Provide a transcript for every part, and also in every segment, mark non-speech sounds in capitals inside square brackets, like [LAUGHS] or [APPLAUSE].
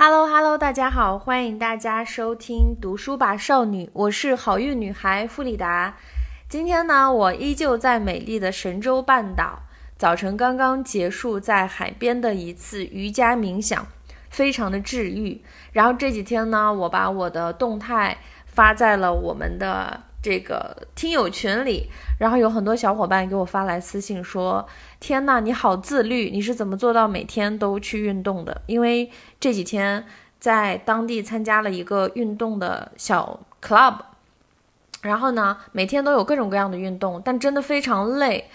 Hello Hello，大家好，欢迎大家收听《读书吧少女》，我是好运女孩弗里达。今天呢，我依旧在美丽的神州半岛，早晨刚刚结束在海边的一次瑜伽冥想，非常的治愈。然后这几天呢，我把我的动态发在了我们的这个听友群里，然后有很多小伙伴给我发来私信说。天呐，你好自律！你是怎么做到每天都去运动的？因为这几天在当地参加了一个运动的小 club，然后呢，每天都有各种各样的运动，但真的非常累。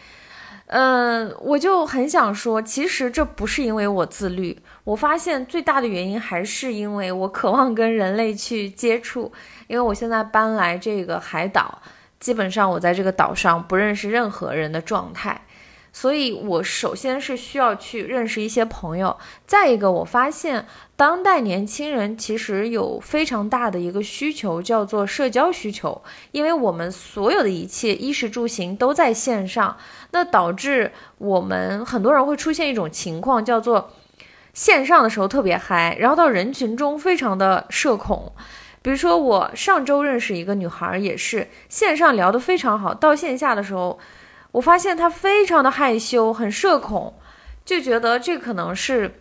嗯，我就很想说，其实这不是因为我自律，我发现最大的原因还是因为我渴望跟人类去接触。因为我现在搬来这个海岛，基本上我在这个岛上不认识任何人的状态。所以，我首先是需要去认识一些朋友。再一个，我发现当代年轻人其实有非常大的一个需求，叫做社交需求。因为我们所有的一切衣食住行都在线上，那导致我们很多人会出现一种情况，叫做线上的时候特别嗨，然后到人群中非常的社恐。比如说，我上周认识一个女孩，也是线上聊得非常好，到线下的时候。我发现他非常的害羞，很社恐，就觉得这可能是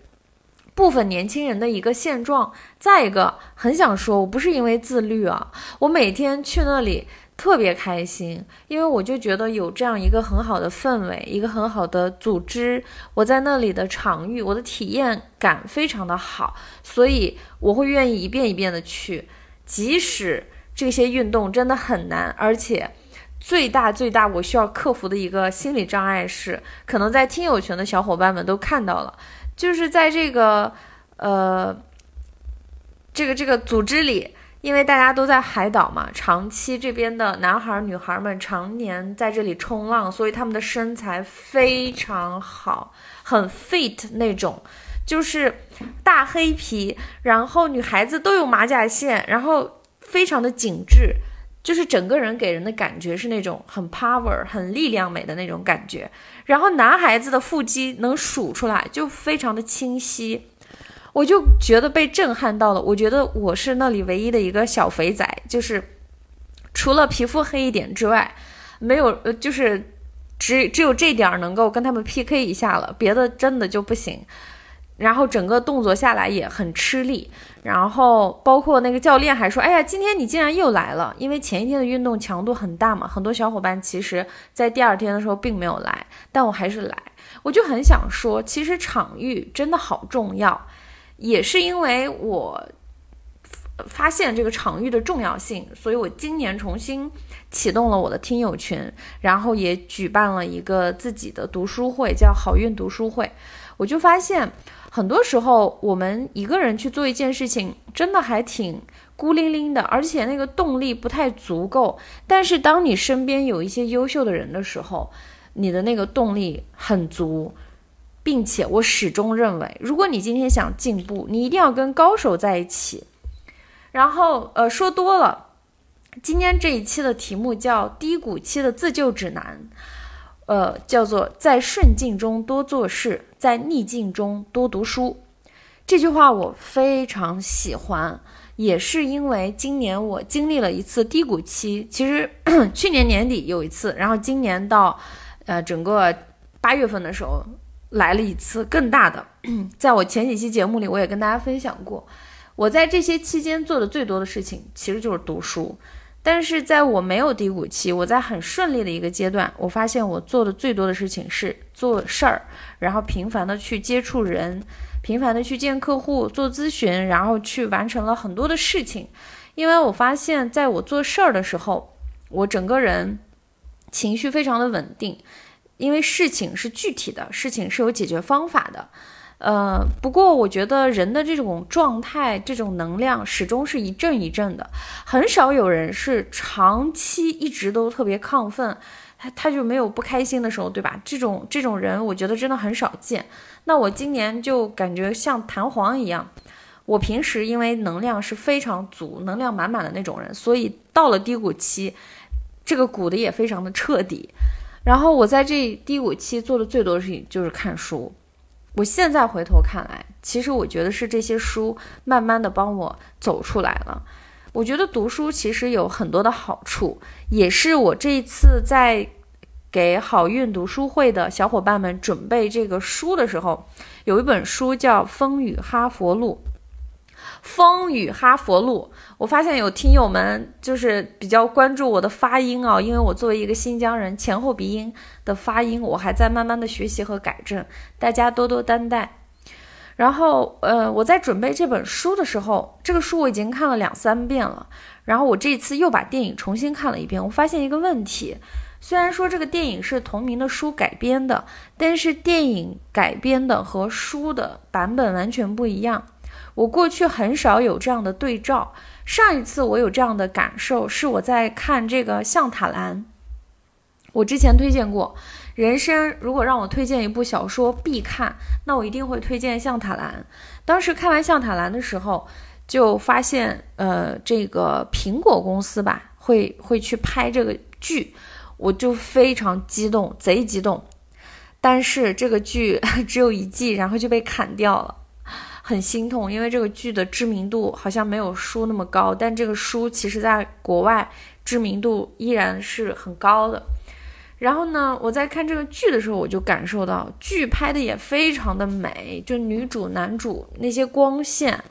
部分年轻人的一个现状。再一个，很想说，我不是因为自律啊，我每天去那里特别开心，因为我就觉得有这样一个很好的氛围，一个很好的组织，我在那里的场域，我的体验感非常的好，所以我会愿意一遍一遍的去，即使这些运动真的很难，而且。最大最大，我需要克服的一个心理障碍是，可能在听友群的小伙伴们都看到了，就是在这个呃这个这个组织里，因为大家都在海岛嘛，长期这边的男孩女孩们常年在这里冲浪，所以他们的身材非常好，很 fit 那种，就是大黑皮，然后女孩子都有马甲线，然后非常的紧致。就是整个人给人的感觉是那种很 power、很力量美的那种感觉，然后男孩子的腹肌能数出来，就非常的清晰，我就觉得被震撼到了。我觉得我是那里唯一的一个小肥仔，就是除了皮肤黑一点之外，没有呃，就是只只有这点能够跟他们 PK 一下了，别的真的就不行。然后整个动作下来也很吃力，然后包括那个教练还说：“哎呀，今天你竟然又来了！”因为前一天的运动强度很大嘛，很多小伙伴其实在第二天的时候并没有来，但我还是来。我就很想说，其实场域真的好重要，也是因为我发现这个场域的重要性，所以我今年重新启动了我的听友群，然后也举办了一个自己的读书会，叫好运读书会。我就发现。很多时候，我们一个人去做一件事情，真的还挺孤零零的，而且那个动力不太足够。但是，当你身边有一些优秀的人的时候，你的那个动力很足，并且我始终认为，如果你今天想进步，你一定要跟高手在一起。然后，呃，说多了，今天这一期的题目叫《低谷期的自救指南》。呃，叫做在顺境中多做事，在逆境中多读书。这句话我非常喜欢，也是因为今年我经历了一次低谷期。其实 [CLEARS THROAT] 去年年底有一次，然后今年到呃整个八月份的时候来了一次更大的。[CLEARS THROAT] 在我前几期节目里，我也跟大家分享过，我在这些期间做的最多的事情其实就是读书。但是在我没有低谷期，我在很顺利的一个阶段，我发现我做的最多的事情是做事儿，然后频繁的去接触人，频繁的去见客户做咨询，然后去完成了很多的事情。因为我发现，在我做事儿的时候，我整个人情绪非常的稳定，因为事情是具体的，事情是有解决方法的。呃，不过我觉得人的这种状态、这种能量始终是一阵一阵的，很少有人是长期一直都特别亢奋，他他就没有不开心的时候，对吧？这种这种人，我觉得真的很少见。那我今年就感觉像弹簧一样，我平时因为能量是非常足、能量满满的那种人，所以到了低谷期，这个鼓的也非常的彻底。然后我在这低谷期做的最多的事情就是看书。我现在回头看来，其实我觉得是这些书慢慢的帮我走出来了。我觉得读书其实有很多的好处，也是我这一次在给好运读书会的小伙伴们准备这个书的时候，有一本书叫《风雨哈佛路》。风雨哈佛路，我发现有听友们就是比较关注我的发音啊，因为我作为一个新疆人，前后鼻音的发音我还在慢慢的学习和改正，大家多多担待。然后，呃，我在准备这本书的时候，这个书我已经看了两三遍了，然后我这次又把电影重新看了一遍，我发现一个问题，虽然说这个电影是同名的书改编的，但是电影改编的和书的版本完全不一样。我过去很少有这样的对照，上一次我有这样的感受是我在看这个《象塔兰》。我之前推荐过，人生如果让我推荐一部小说必看，那我一定会推荐《象塔兰》。当时看完《象塔兰》的时候，就发现，呃，这个苹果公司吧，会会去拍这个剧，我就非常激动，贼激动。但是这个剧 [LAUGHS] 只有一季，然后就被砍掉了。很心痛，因为这个剧的知名度好像没有书那么高，但这个书其实在国外知名度依然是很高的。然后呢，我在看这个剧的时候，我就感受到剧拍的也非常的美，就女主男主那些光线，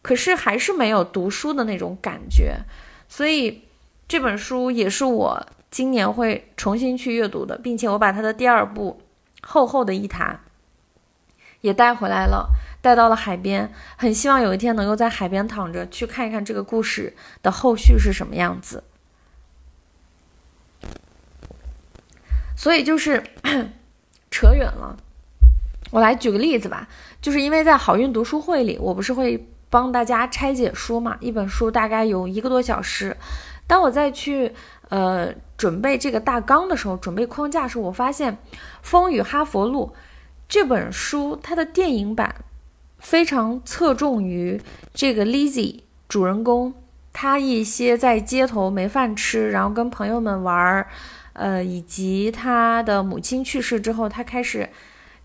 可是还是没有读书的那种感觉。所以这本书也是我今年会重新去阅读的，并且我把它的第二部厚厚的一沓也带回来了。带到了海边，很希望有一天能够在海边躺着去看一看这个故事的后续是什么样子。所以就是 [COUGHS] 扯远了，我来举个例子吧，就是因为在好运读书会里，我不是会帮大家拆解书嘛，一本书大概有一个多小时。当我再去呃准备这个大纲的时候，准备框架的时，候，我发现《风雨哈佛路》这本书它的电影版。非常侧重于这个 Lizzie 主人公，他一些在街头没饭吃，然后跟朋友们玩儿，呃，以及他的母亲去世之后，他开始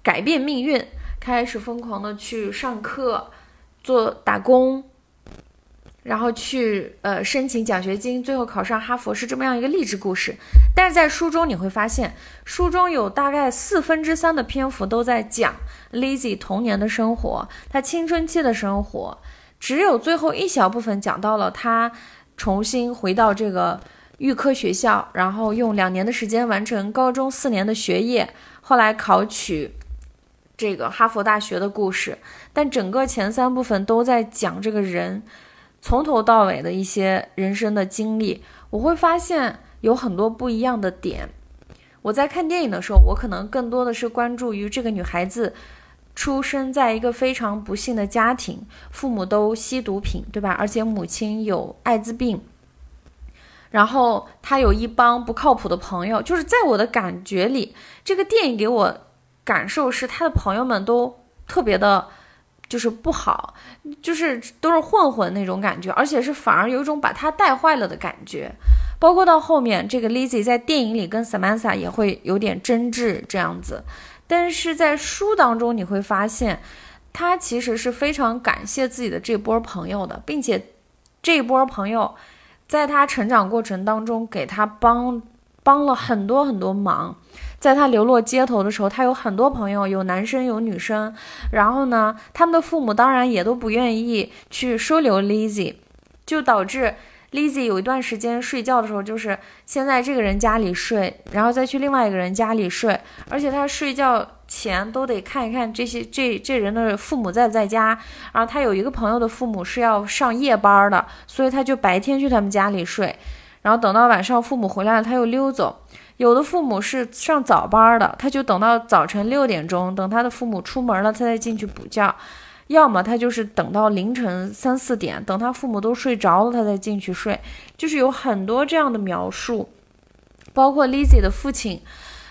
改变命运，开始疯狂的去上课，做打工。然后去呃申请奖学金，最后考上哈佛是这么样一个励志故事。但是在书中你会发现，书中有大概四分之三的篇幅都在讲 Lizzie 童年的生活，她青春期的生活，只有最后一小部分讲到了她重新回到这个预科学校，然后用两年的时间完成高中四年的学业，后来考取这个哈佛大学的故事。但整个前三部分都在讲这个人。从头到尾的一些人生的经历，我会发现有很多不一样的点。我在看电影的时候，我可能更多的是关注于这个女孩子出生在一个非常不幸的家庭，父母都吸毒品，对吧？而且母亲有艾滋病，然后他有一帮不靠谱的朋友。就是在我的感觉里，这个电影给我感受是他的朋友们都特别的。就是不好，就是都是混混那种感觉，而且是反而有一种把他带坏了的感觉。包括到后面，这个 Lizzie 在电影里跟 Samantha 也会有点争执这样子，但是在书当中你会发现，他其实是非常感谢自己的这波朋友的，并且这波朋友在他成长过程当中给他帮帮了很多很多忙。在他流落街头的时候，他有很多朋友，有男生有女生。然后呢，他们的父母当然也都不愿意去收留 Lizzie，就导致 Lizzie 有一段时间睡觉的时候，就是先在这个人家里睡，然后再去另外一个人家里睡。而且他睡觉前都得看一看这些这这人的父母在不在家。然后他有一个朋友的父母是要上夜班的，所以他就白天去他们家里睡，然后等到晚上父母回来了，他又溜走。有的父母是上早班的，他就等到早晨六点钟，等他的父母出门了，他再进去补觉；要么他就是等到凌晨三四点，等他父母都睡着了，他再进去睡。就是有很多这样的描述，包括 Lizzie 的父亲，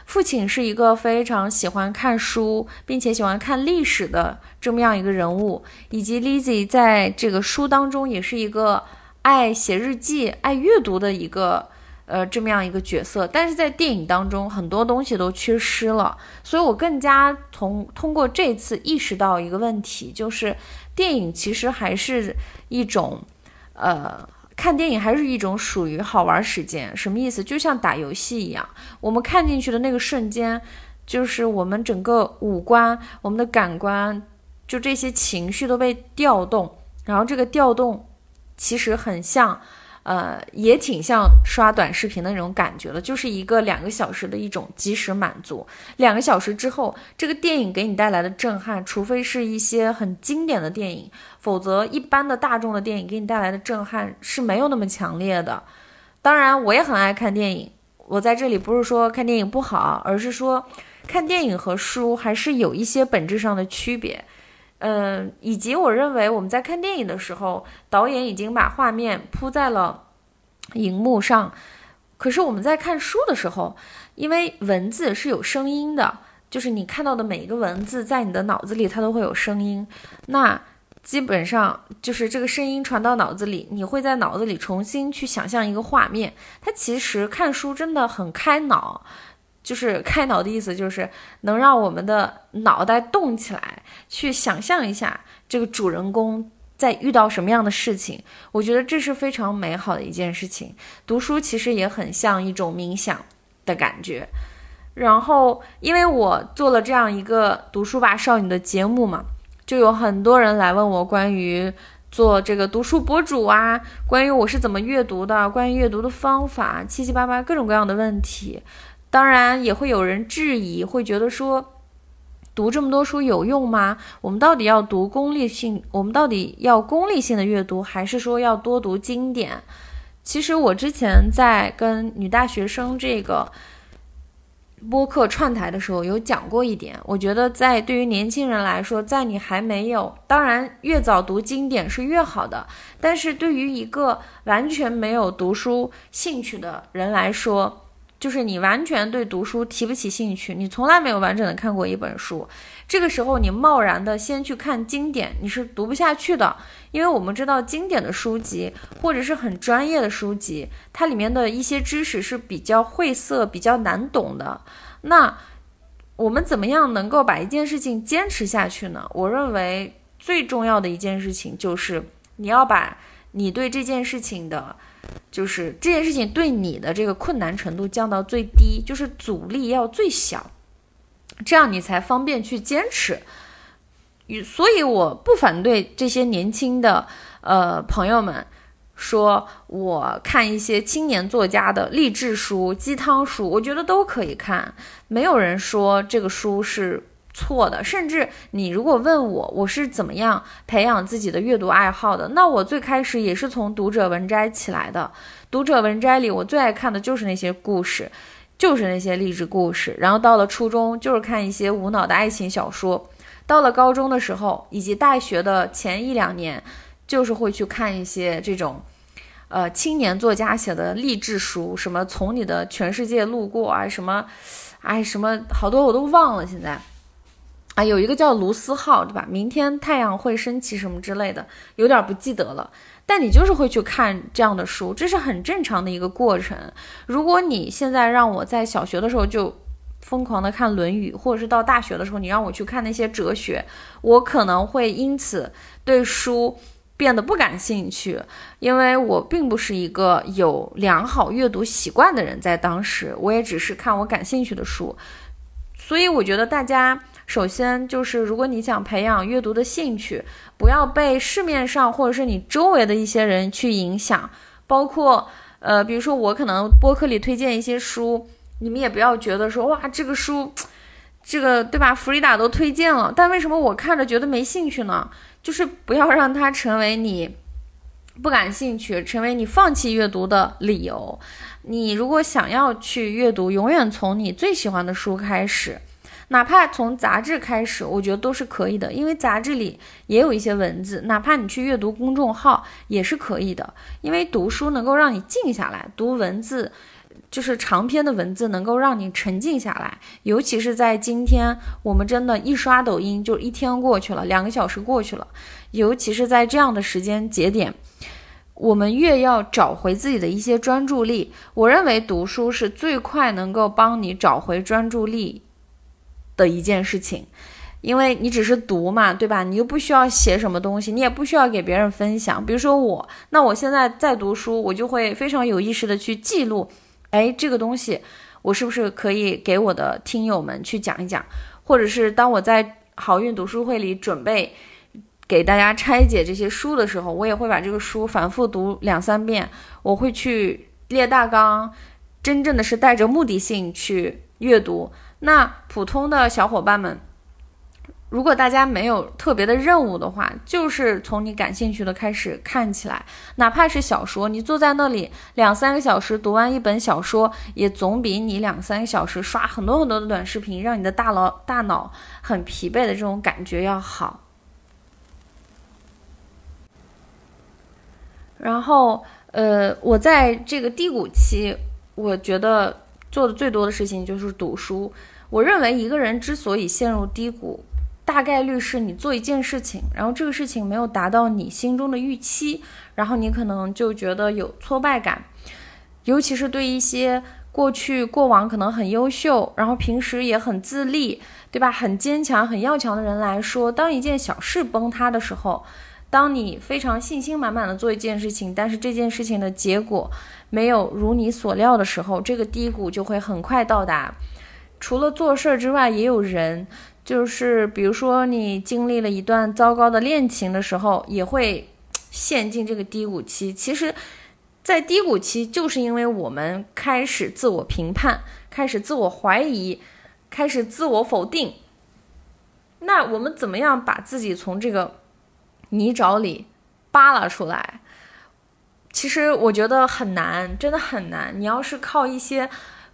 父亲是一个非常喜欢看书，并且喜欢看历史的这么样一个人物，以及 Lizzie 在这个书当中也是一个爱写日记、爱阅读的一个。呃，这么样一个角色，但是在电影当中很多东西都缺失了，所以我更加从通过这次意识到一个问题，就是电影其实还是一种，呃。看电影还是一种属于好玩时间，什么意思？就像打游戏一样，我们看进去的那个瞬间，就是我们整个五官、我们的感官，就这些情绪都被调动，然后这个调动其实很像。呃，也挺像刷短视频的那种感觉了，就是一个两个小时的一种即时满足。两个小时之后，这个电影给你带来的震撼，除非是一些很经典的电影，否则一般的大众的电影给你带来的震撼是没有那么强烈的。当然，我也很爱看电影，我在这里不是说看电影不好，而是说看电影和书还是有一些本质上的区别。嗯，以及我认为我们在看电影的时候，导演已经把画面铺在了荧幕上。可是我们在看书的时候，因为文字是有声音的，就是你看到的每一个文字，在你的脑子里它都会有声音。那基本上就是这个声音传到脑子里，你会在脑子里重新去想象一个画面。它其实看书真的很开脑。就是开脑的意思，就是能让我们的脑袋动起来，去想象一下这个主人公在遇到什么样的事情。我觉得这是非常美好的一件事情。读书其实也很像一种冥想的感觉。然后，因为我做了这样一个读书吧少女的节目嘛，就有很多人来问我关于做这个读书博主啊，关于我是怎么阅读的，关于阅读的方法，七七八八各种各样的问题。当然也会有人质疑，会觉得说，读这么多书有用吗？我们到底要读功利性？我们到底要功利性的阅读，还是说要多读经典？其实我之前在跟女大学生这个播客串台的时候有讲过一点，我觉得在对于年轻人来说，在你还没有，当然越早读经典是越好的，但是对于一个完全没有读书兴趣的人来说，就是你完全对读书提不起兴趣，你从来没有完整的看过一本书，这个时候你贸然的先去看经典，你是读不下去的，因为我们知道经典的书籍或者是很专业的书籍，它里面的一些知识是比较晦涩、比较难懂的。那我们怎么样能够把一件事情坚持下去呢？我认为最重要的一件事情就是你要把你对这件事情的。就是这件事情对你的这个困难程度降到最低，就是阻力要最小，这样你才方便去坚持。所以我不反对这些年轻的呃朋友们说，我看一些青年作家的励志书、鸡汤书，我觉得都可以看，没有人说这个书是。错的，甚至你如果问我我是怎么样培养自己的阅读爱好的，那我最开始也是从读者文摘起来的。读者文摘里，我最爱看的就是那些故事，就是那些励志故事。然后到了初中，就是看一些无脑的爱情小说；到了高中的时候，以及大学的前一两年，就是会去看一些这种，呃，青年作家写的励志书，什么从你的全世界路过啊，什么，哎，什么好多我都忘了，现在。啊，有一个叫卢思浩，对吧？明天太阳会升起什么之类的，有点不记得了。但你就是会去看这样的书，这是很正常的一个过程。如果你现在让我在小学的时候就疯狂的看《论语》，或者是到大学的时候你让我去看那些哲学，我可能会因此对书变得不感兴趣，因为我并不是一个有良好阅读习惯的人。在当时，我也只是看我感兴趣的书，所以我觉得大家。首先就是，如果你想培养阅读的兴趣，不要被市面上或者是你周围的一些人去影响。包括，呃，比如说我可能播客里推荐一些书，你们也不要觉得说，哇，这个书，这个对吧？弗里达都推荐了，但为什么我看着觉得没兴趣呢？就是不要让它成为你不感兴趣，成为你放弃阅读的理由。你如果想要去阅读，永远从你最喜欢的书开始。哪怕从杂志开始，我觉得都是可以的，因为杂志里也有一些文字。哪怕你去阅读公众号也是可以的，因为读书能够让你静下来，读文字就是长篇的文字能够让你沉静下来。尤其是在今天，我们真的一刷抖音就一天过去了，两个小时过去了。尤其是在这样的时间节点，我们越要找回自己的一些专注力。我认为读书是最快能够帮你找回专注力的一件事情，因为你只是读嘛，对吧？你又不需要写什么东西，你也不需要给别人分享。比如说我，那我现在在读书，我就会非常有意识的去记录，哎，这个东西我是不是可以给我的听友们去讲一讲？或者是当我在好运读书会里准备。给大家拆解这些书的时候，我也会把这个书反复读两三遍。我会去列大纲，真正的是带着目的性去阅读。那普通的小伙伴们，如果大家没有特别的任务的话，就是从你感兴趣的开始看起来，哪怕是小说，你坐在那里两三个小时读完一本小说，也总比你两三个小时刷很多很多的短视频，让你的大脑大脑很疲惫的这种感觉要好。然后，呃，我在这个低谷期，我觉得做的最多的事情就是读书。我认为一个人之所以陷入低谷，大概率是你做一件事情，然后这个事情没有达到你心中的预期，然后你可能就觉得有挫败感。尤其是对一些过去过往可能很优秀，然后平时也很自立，对吧？很坚强、很要强的人来说，当一件小事崩塌的时候。当你非常信心满满的做一件事情，但是这件事情的结果没有如你所料的时候，这个低谷就会很快到达。除了做事儿之外，也有人，就是比如说你经历了一段糟糕的恋情的时候，也会陷进这个低谷期。其实，在低谷期，就是因为我们开始自我评判，开始自我怀疑，开始自我否定。那我们怎么样把自己从这个？泥沼里扒拉出来，其实我觉得很难，真的很难。你要是靠一些。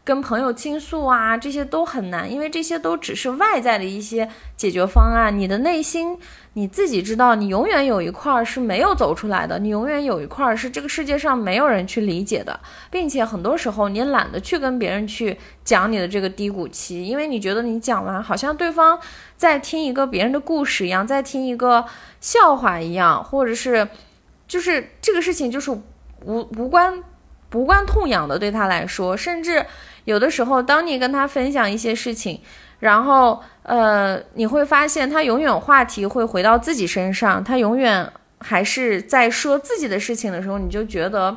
跟朋友倾诉啊，这些都很难，因为这些都只是外在的一些解决方案。你的内心你自己知道，你永远有一块是没有走出来的，你永远有一块是这个世界上没有人去理解的，并且很多时候你懒得去跟别人去讲你的这个低谷期，因为你觉得你讲完好像对方在听一个别人的故事一样，在听一个笑话一样，或者是就是这个事情就是无无关无关痛痒的，对他来说，甚至。有的时候，当你跟他分享一些事情，然后呃，你会发现他永远话题会回到自己身上，他永远还是在说自己的事情的时候，你就觉得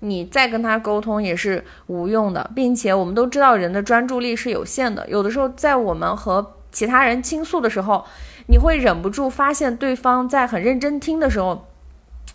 你再跟他沟通也是无用的，并且我们都知道人的专注力是有限的，有的时候在我们和其他人倾诉的时候，你会忍不住发现对方在很认真听的时候，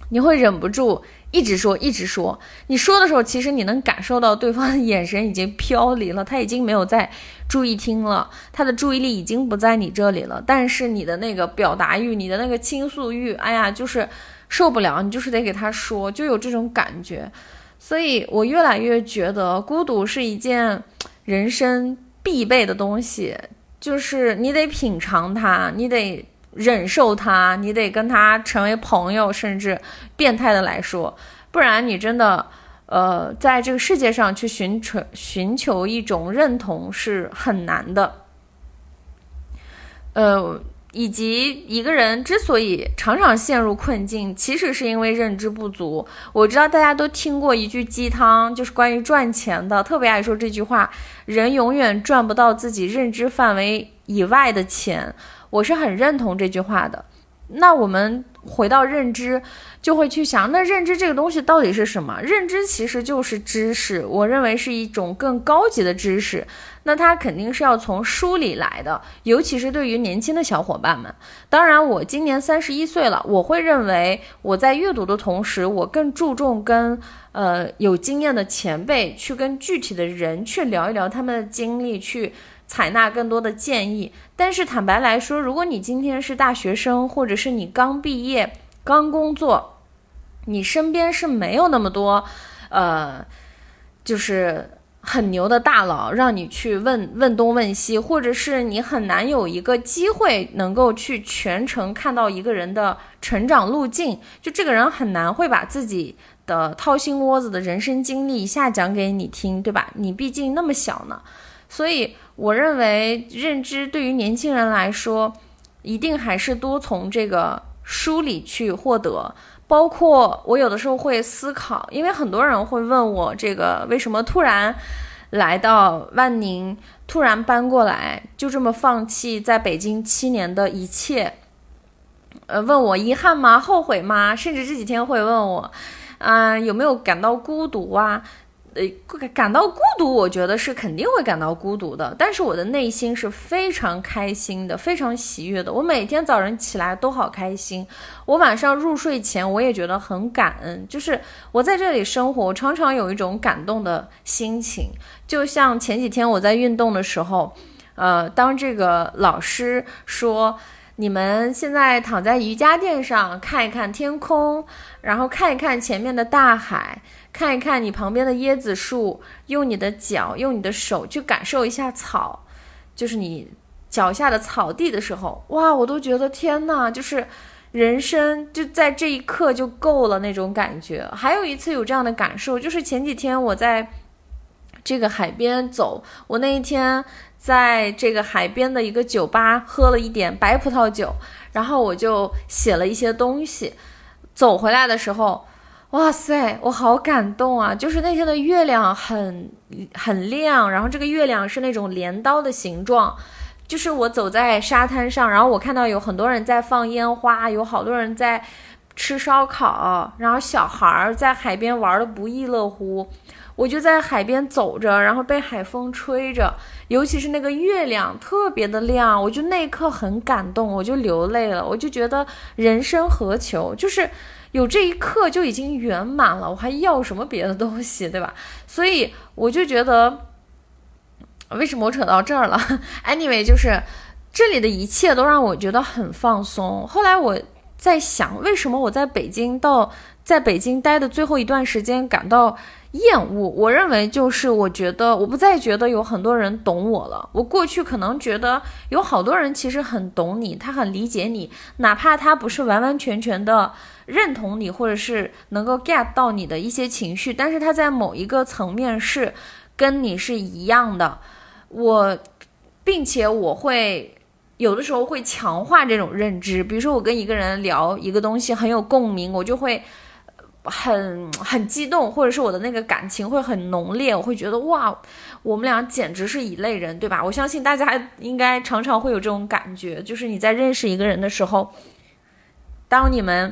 你会忍不住。一直说，一直说。你说的时候，其实你能感受到对方的眼神已经飘离了，他已经没有在注意听了，他的注意力已经不在你这里了。但是你的那个表达欲，你的那个倾诉欲，哎呀，就是受不了，你就是得给他说，就有这种感觉。所以我越来越觉得，孤独是一件人生必备的东西，就是你得品尝它，你得。忍受他，你得跟他成为朋友，甚至变态的来说，不然你真的，呃，在这个世界上去寻求寻求一种认同是很难的。呃，以及一个人之所以常常陷入困境，其实是因为认知不足。我知道大家都听过一句鸡汤，就是关于赚钱的，特别爱说这句话：人永远赚不到自己认知范围以外的钱。我是很认同这句话的。那我们回到认知，就会去想，那认知这个东西到底是什么？认知其实就是知识，我认为是一种更高级的知识。那它肯定是要从书里来的，尤其是对于年轻的小伙伴们。当然，我今年三十一岁了，我会认为我在阅读的同时，我更注重跟呃有经验的前辈去跟具体的人去聊一聊他们的经历，去。采纳更多的建议，但是坦白来说，如果你今天是大学生，或者是你刚毕业、刚工作，你身边是没有那么多，呃，就是很牛的大佬让你去问问东问西，或者是你很难有一个机会能够去全程看到一个人的成长路径，就这个人很难会把自己的掏心窝子的人生经历一下讲给你听，对吧？你毕竟那么小呢，所以。我认为认知对于年轻人来说，一定还是多从这个书里去获得。包括我有的时候会思考，因为很多人会问我这个为什么突然来到万宁，突然搬过来，就这么放弃在北京七年的一切。呃，问我遗憾吗？后悔吗？甚至这几天会问我，嗯，有没有感到孤独啊？呃，感到孤独，我觉得是肯定会感到孤独的。但是我的内心是非常开心的，非常喜悦的。我每天早晨起来都好开心，我晚上入睡前我也觉得很感恩。就是我在这里生活，常常有一种感动的心情。就像前几天我在运动的时候，呃，当这个老师说。你们现在躺在瑜伽垫上，看一看天空，然后看一看前面的大海，看一看你旁边的椰子树，用你的脚，用你的手去感受一下草，就是你脚下的草地的时候，哇，我都觉得天呐，就是人生就在这一刻就够了那种感觉。还有一次有这样的感受，就是前几天我在这个海边走，我那一天。在这个海边的一个酒吧喝了一点白葡萄酒，然后我就写了一些东西。走回来的时候，哇塞，我好感动啊！就是那天的月亮很很亮，然后这个月亮是那种镰刀的形状。就是我走在沙滩上，然后我看到有很多人在放烟花，有好多人在吃烧烤，然后小孩儿在海边玩的不亦乐乎。我就在海边走着，然后被海风吹着，尤其是那个月亮特别的亮，我就那一刻很感动，我就流泪了。我就觉得人生何求，就是有这一刻就已经圆满了，我还要什么别的东西，对吧？所以我就觉得，为什么我扯到这儿了？[LAUGHS] Anyway，就是这里的一切都让我觉得很放松。后来我在想，为什么我在北京到在北京待的最后一段时间感到。厌恶，我认为就是我觉得我不再觉得有很多人懂我了。我过去可能觉得有好多人其实很懂你，他很理解你，哪怕他不是完完全全的认同你，或者是能够 get 到你的一些情绪，但是他在某一个层面是跟你是一样的。我，并且我会有的时候会强化这种认知，比如说我跟一个人聊一个东西很有共鸣，我就会。很很激动，或者是我的那个感情会很浓烈，我会觉得哇，我们俩简直是一类人，对吧？我相信大家应该常常会有这种感觉，就是你在认识一个人的时候，当你们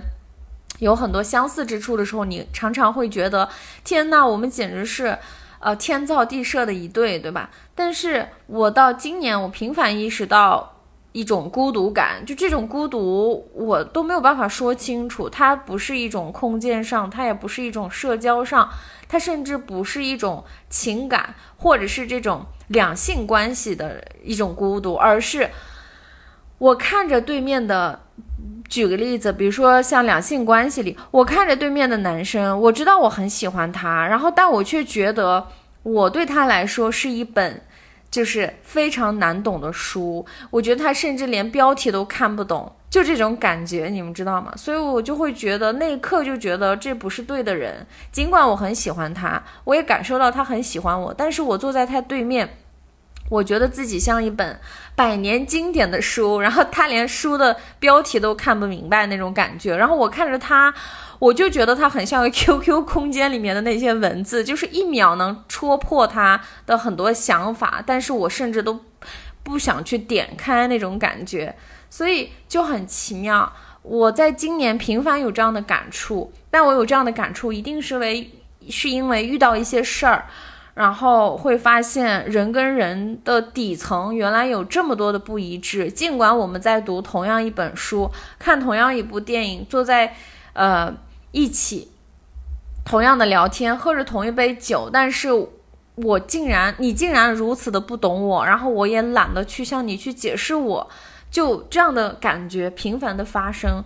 有很多相似之处的时候，你常常会觉得天呐，我们简直是呃天造地设的一对，对吧？但是我到今年，我频繁意识到。一种孤独感，就这种孤独，我都没有办法说清楚。它不是一种空间上，它也不是一种社交上，它甚至不是一种情感，或者是这种两性关系的一种孤独，而是我看着对面的。举个例子，比如说像两性关系里，我看着对面的男生，我知道我很喜欢他，然后但我却觉得我对他来说是一本。就是非常难懂的书，我觉得他甚至连标题都看不懂，就这种感觉，你们知道吗？所以我就会觉得那一刻就觉得这不是对的人。尽管我很喜欢他，我也感受到他很喜欢我，但是我坐在他对面，我觉得自己像一本百年经典的书，然后他连书的标题都看不明白那种感觉，然后我看着他。我就觉得它很像个 [LAUGHS] QQ 空间里面的那些文字，就是一秒能戳破他的很多想法，但是我甚至都不想去点开那种感觉，所以就很奇妙。我在今年频繁有这样的感触，但我有这样的感触，一定是为是因为遇到一些事儿，然后会发现人跟人的底层原来有这么多的不一致。尽管我们在读同样一本书，看同样一部电影，坐在呃。一起，同样的聊天，喝着同一杯酒，但是我竟然，你竟然如此的不懂我，然后我也懒得去向你去解释，我就这样的感觉频繁的发生，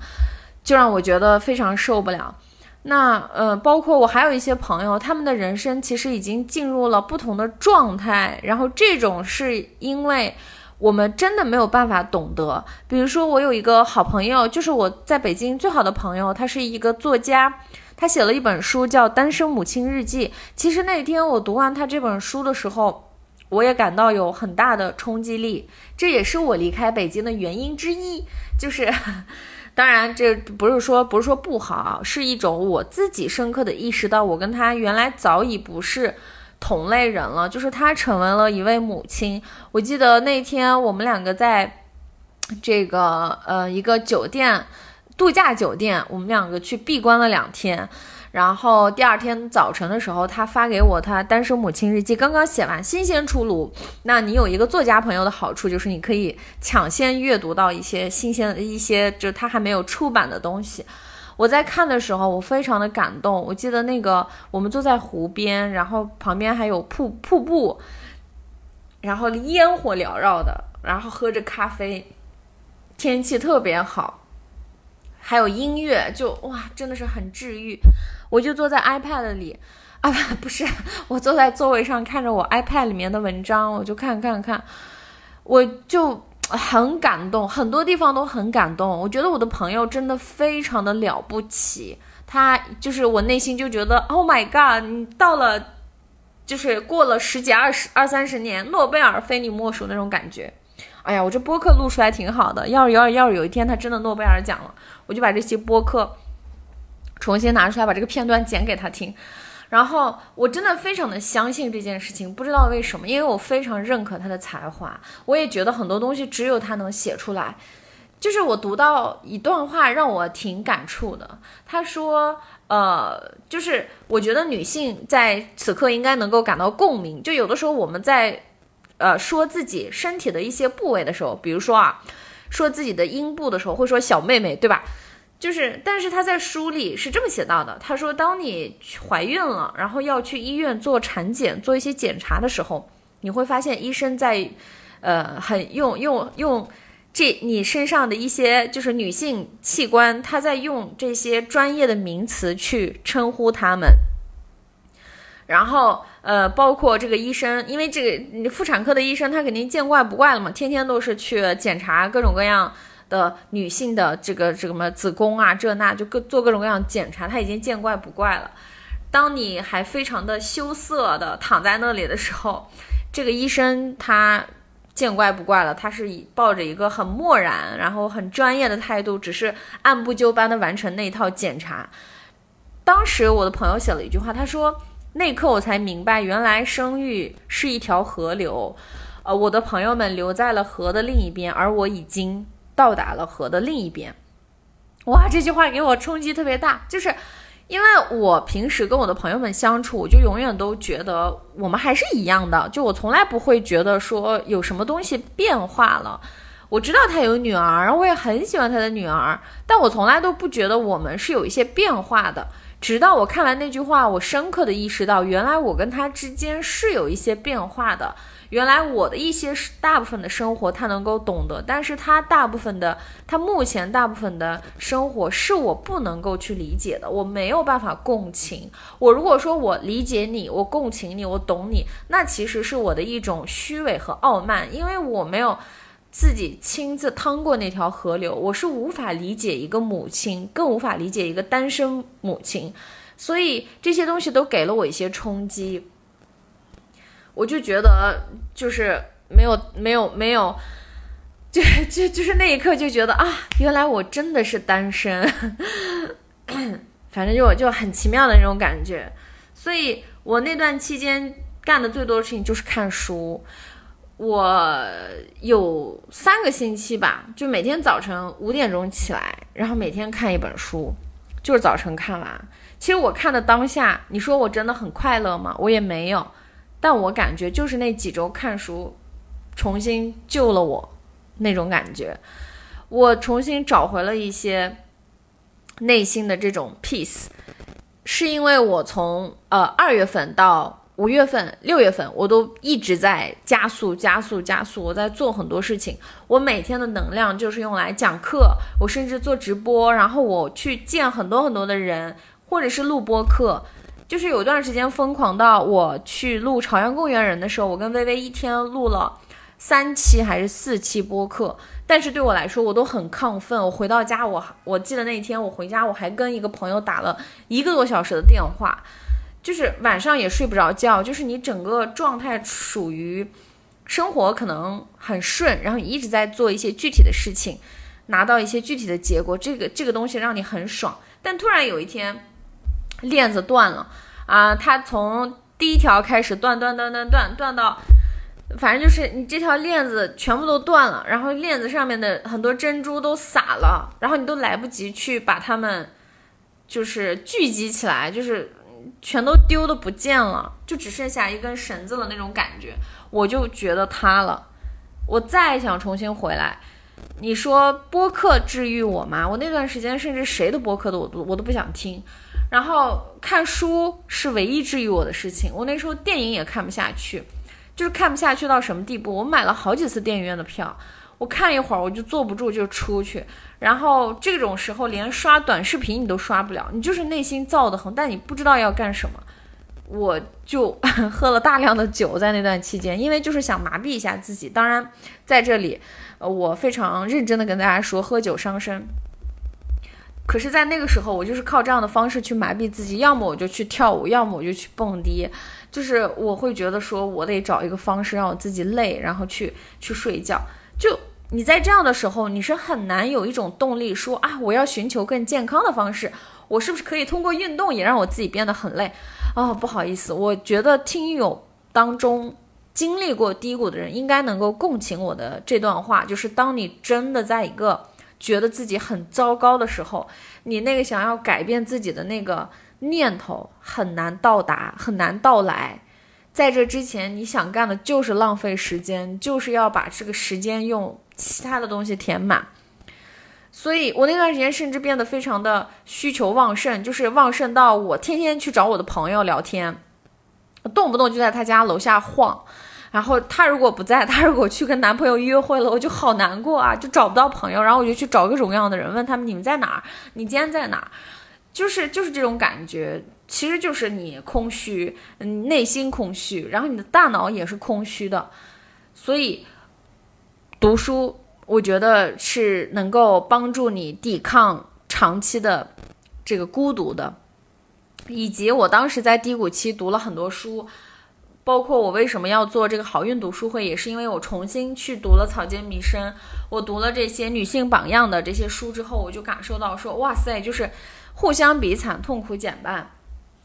就让我觉得非常受不了。那呃，包括我还有一些朋友，他们的人生其实已经进入了不同的状态，然后这种是因为。我们真的没有办法懂得。比如说，我有一个好朋友，就是我在北京最好的朋友，他是一个作家，他写了一本书叫《单身母亲日记》。其实那天我读完他这本书的时候，我也感到有很大的冲击力，这也是我离开北京的原因之一。就是，[LAUGHS] 当然，这不是说不是说不好，是一种我自己深刻的意识到，我跟他原来早已不是同类人了。就是他成为了一位母亲。我记得那天我们两个在这个呃一个酒店度假酒店，我们两个去闭关了两天。然后第二天早晨的时候，他发给我他单身母亲日记，刚刚写完，新鲜出炉。那你有一个作家朋友的好处，就是你可以抢先阅读到一些新鲜的一些，就是他还没有出版的东西。我在看的时候，我非常的感动。我记得那个我们坐在湖边，然后旁边还有瀑瀑布，然后烟火缭绕的，然后喝着咖啡，天气特别好。还有音乐，就哇，真的是很治愈。我就坐在 iPad 里，啊，不是，我坐在座位上看着我 iPad 里面的文章，我就看看看，我就很感动，很多地方都很感动。我觉得我的朋友真的非常的了不起，他就是我内心就觉得，Oh my God，你到了，就是过了十几、二十、二三十年，诺贝尔非你莫属那种感觉。哎呀，我这播客录出来挺好的，要是要是要是有一天他真的诺贝尔奖了。我就把这期播客重新拿出来，把这个片段剪给他听。然后我真的非常的相信这件事情，不知道为什么，因为我非常认可他的才华，我也觉得很多东西只有他能写出来。就是我读到一段话，让我挺感触的。他说：“呃，就是我觉得女性在此刻应该能够感到共鸣。就有的时候我们在呃说自己身体的一些部位的时候，比如说啊。”说自己的阴部的时候会说小妹妹，对吧？就是，但是他在书里是这么写到的。他说，当你怀孕了，然后要去医院做产检、做一些检查的时候，你会发现医生在，呃，很用用用这你身上的一些就是女性器官，他在用这些专业的名词去称呼他们。然后，呃，包括这个医生，因为这个妇产科的医生，他肯定见怪不怪了嘛，天天都是去检查各种各样的女性的这个这个什么子宫啊，这那就各做各种各样检查，他已经见怪不怪了。当你还非常的羞涩的躺在那里的时候，这个医生他见怪不怪了，他是以抱着一个很漠然，然后很专业的态度，只是按部就班的完成那一套检查。当时我的朋友写了一句话，他说。那一刻我才明白，原来生育是一条河流，呃，我的朋友们留在了河的另一边，而我已经到达了河的另一边。哇，这句话给我冲击特别大，就是因为我平时跟我的朋友们相处，我就永远都觉得我们还是一样的，就我从来不会觉得说有什么东西变化了。我知道他有女儿，我也很喜欢他的女儿，但我从来都不觉得我们是有一些变化的。直到我看完那句话，我深刻的意识到，原来我跟他之间是有一些变化的。原来我的一些大部分的生活他能够懂得，但是他大部分的，他目前大部分的生活是我不能够去理解的，我没有办法共情。我如果说我理解你，我共情你，我懂你，那其实是我的一种虚伪和傲慢，因为我没有。自己亲自趟过那条河流，我是无法理解一个母亲，更无法理解一个单身母亲，所以这些东西都给了我一些冲击。我就觉得，就是没有没有没有，[LAUGHS] 就就就是那一刻就觉得啊，原来我真的是单身，[LAUGHS] 反正就就很奇妙的那种感觉。所以我那段期间干的最多的事情就是看书。我有三个星期吧，就每天早晨五点钟起来，然后每天看一本书，就是早晨看完。其实我看的当下，你说我真的很快乐吗？我也没有，但我感觉就是那几周看书，重新救了我那种感觉，我重新找回了一些内心的这种 peace，是因为我从呃二月份到。五月份、六月份，我都一直在加速、加速、加速。我在做很多事情。我每天的能量就是用来讲课，我甚至做直播，然后我去见很多很多的人，或者是录播课。就是有段时间疯狂到我去录《朝阳公园人》的时候，我跟微微一天录了三期还是四期播客。但是对我来说，我都很亢奋。我回到家，我我记得那天我回家，我还跟一个朋友打了一个多小时的电话。就是晚上也睡不着觉，就是你整个状态属于生活可能很顺，然后你一直在做一些具体的事情，拿到一些具体的结果，这个这个东西让你很爽。但突然有一天，链子断了啊，它从第一条开始断断断断断断到，反正就是你这条链子全部都断了，然后链子上面的很多珍珠都洒了，然后你都来不及去把它们就是聚集起来，就是全都丢的不见了，就只剩下一根绳子了那种感觉，我就觉得塌了。我再想重新回来。你说播客治愈我吗？我那段时间甚至谁的播客都我都我都不想听，然后看书是唯一治愈我的事情。我那时候电影也看不下去，就是看不下去到什么地步？我买了好几次电影院的票，我看一会儿我就坐不住就出去，然后这种时候连刷短视频你都刷不了，你就是内心燥得很，但你不知道要干什么。我就喝了大量的酒在那段期间，因为就是想麻痹一下自己。当然在这里。我非常认真的跟大家说，喝酒伤身。可是，在那个时候，我就是靠这样的方式去麻痹自己，要么我就去跳舞，要么我就去蹦迪，就是我会觉得说，我得找一个方式让我自己累，然后去去睡觉。就你在这样的时候，你是很难有一种动力说啊，我要寻求更健康的方式，我是不是可以通过运动也让我自己变得很累？哦，不好意思，我觉得听友当中。经历过低谷的人应该能够共情我的这段话，就是当你真的在一个觉得自己很糟糕的时候，你那个想要改变自己的那个念头很难到达，很难到来。在这之前，你想干的就是浪费时间，就是要把这个时间用其他的东西填满。所以我那段时间甚至变得非常的需求旺盛，就是旺盛到我天天去找我的朋友聊天。动不动就在他家楼下晃，然后他如果不在，[LAUGHS] 他如果去跟男朋友约会了，我就好难过啊，就找不到朋友，然后我就去找各种各样的人，问他们你们在哪儿？你今天在哪儿？就是就是这种感觉，其实就是你空虚，嗯，内心空虚，然后你的大脑也是空虚的，所以读书，我觉得是能够帮助你抵抗长期的这个孤独的。以及我当时在低谷期读了很多书，包括我为什么要做这个好运读书会，也是因为我重新去读了草间弥生，我读了这些女性榜样的这些书之后，我就感受到说，哇塞，就是互相比惨，痛苦减半。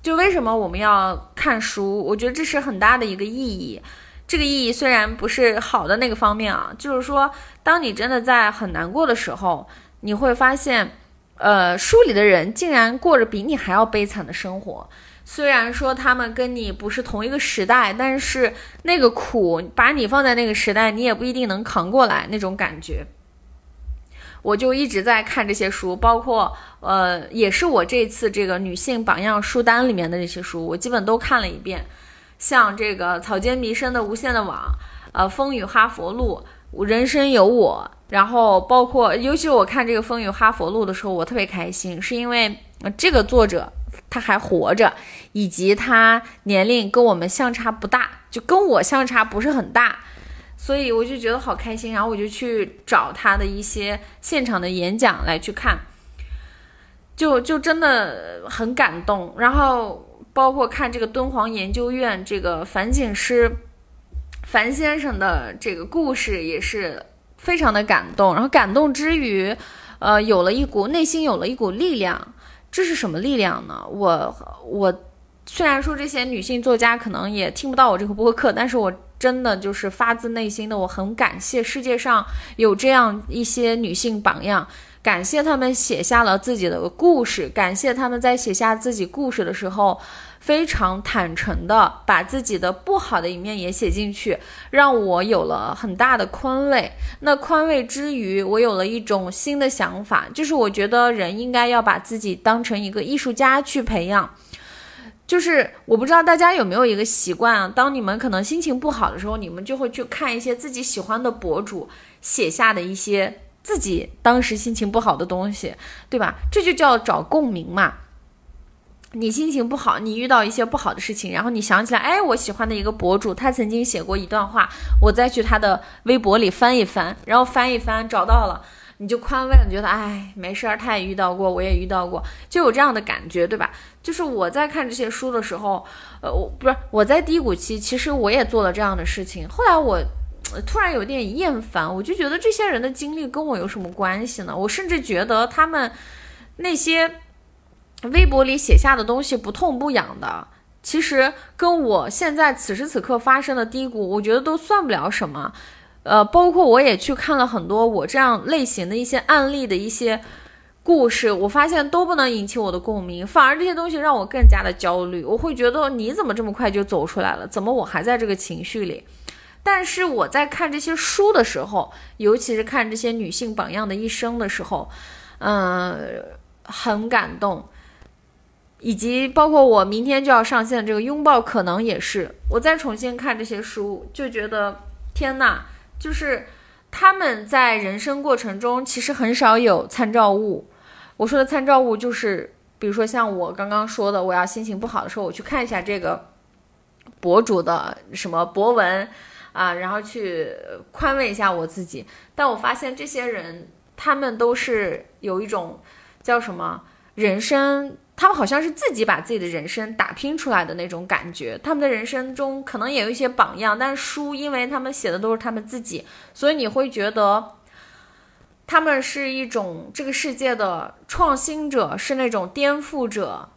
就为什么我们要看书？我觉得这是很大的一个意义。这个意义虽然不是好的那个方面啊，就是说，当你真的在很难过的时候，你会发现。呃，书里的人竟然过着比你还要悲惨的生活。虽然说他们跟你不是同一个时代，但是那个苦，把你放在那个时代，你也不一定能扛过来那种感觉。我就一直在看这些书，包括呃，也是我这次这个女性榜样书单里面的这些书，我基本都看了一遍。像这个草间弥生的《无限的网》，呃，《风雨哈佛路》，人生有我。然后包括，尤其我看这个《风雨哈佛路》的时候，我特别开心，是因为这个作者他还活着，以及他年龄跟我们相差不大，就跟我相差不是很大，所以我就觉得好开心。然后我就去找他的一些现场的演讲来去看，就就真的很感动。然后包括看这个敦煌研究院这个樊锦诗樊先生的这个故事也是。非常的感动，然后感动之余，呃，有了一股内心有了一股力量。这是什么力量呢？我我虽然说这些女性作家可能也听不到我这个播客，但是我真的就是发自内心的，我很感谢世界上有这样一些女性榜样。感谢他们写下了自己的故事，感谢他们在写下自己故事的时候，非常坦诚的把自己的不好的一面也写进去，让我有了很大的宽慰。那宽慰之余，我有了一种新的想法，就是我觉得人应该要把自己当成一个艺术家去培养。就是我不知道大家有没有一个习惯啊，当你们可能心情不好的时候，你们就会去看一些自己喜欢的博主写下的一些。自己当时心情不好的东西，对吧？这就叫找共鸣嘛。你心情不好，你遇到一些不好的事情，然后你想起来，哎，我喜欢的一个博主，他曾经写过一段话，我再去他的微博里翻一翻，然后翻一翻找到了，你就宽慰了，觉得哎，没事儿，他也遇到过，我也遇到过，就有这样的感觉，对吧？就是我在看这些书的时候，呃，我不是我在低谷期，其实我也做了这样的事情，后来我。突然有点厌烦。我就觉得这些人的经历跟我有什么关系呢？我甚至觉得他们那些微博里写下的东西不痛不痒的，其实跟我现在此时此刻发生的低谷，我觉得都算不了什么。呃，包括我也去看了很多我这样类型的一些案例的一些故事，我发现都不能引起我的共鸣，反而这些东西让我更加的焦虑。我会觉得你怎么这么快就走出来了？怎么我还在这个情绪里？但是我在看这些书的时候，尤其是看这些女性榜样的一生的时候，嗯，很感动。以及包括我明天就要上线这个拥抱，可能也是我再重新看这些书，就觉得天呐！就是他们在人生过程中其实很少有参照物。我说的参照物就是，比如说像我刚刚说的，我要心情不好的时候，我去看一下这个博主的什么博文啊，然后去宽慰一下我自己。但我发现这些人，他们都是有一种叫什么人生。他们好像是自己把自己的人生打拼出来的那种感觉，他们的人生中可能也有一些榜样，但是书因为他们写的都是他们自己，所以你会觉得他们是一种这个世界的创新者，是那种颠覆者，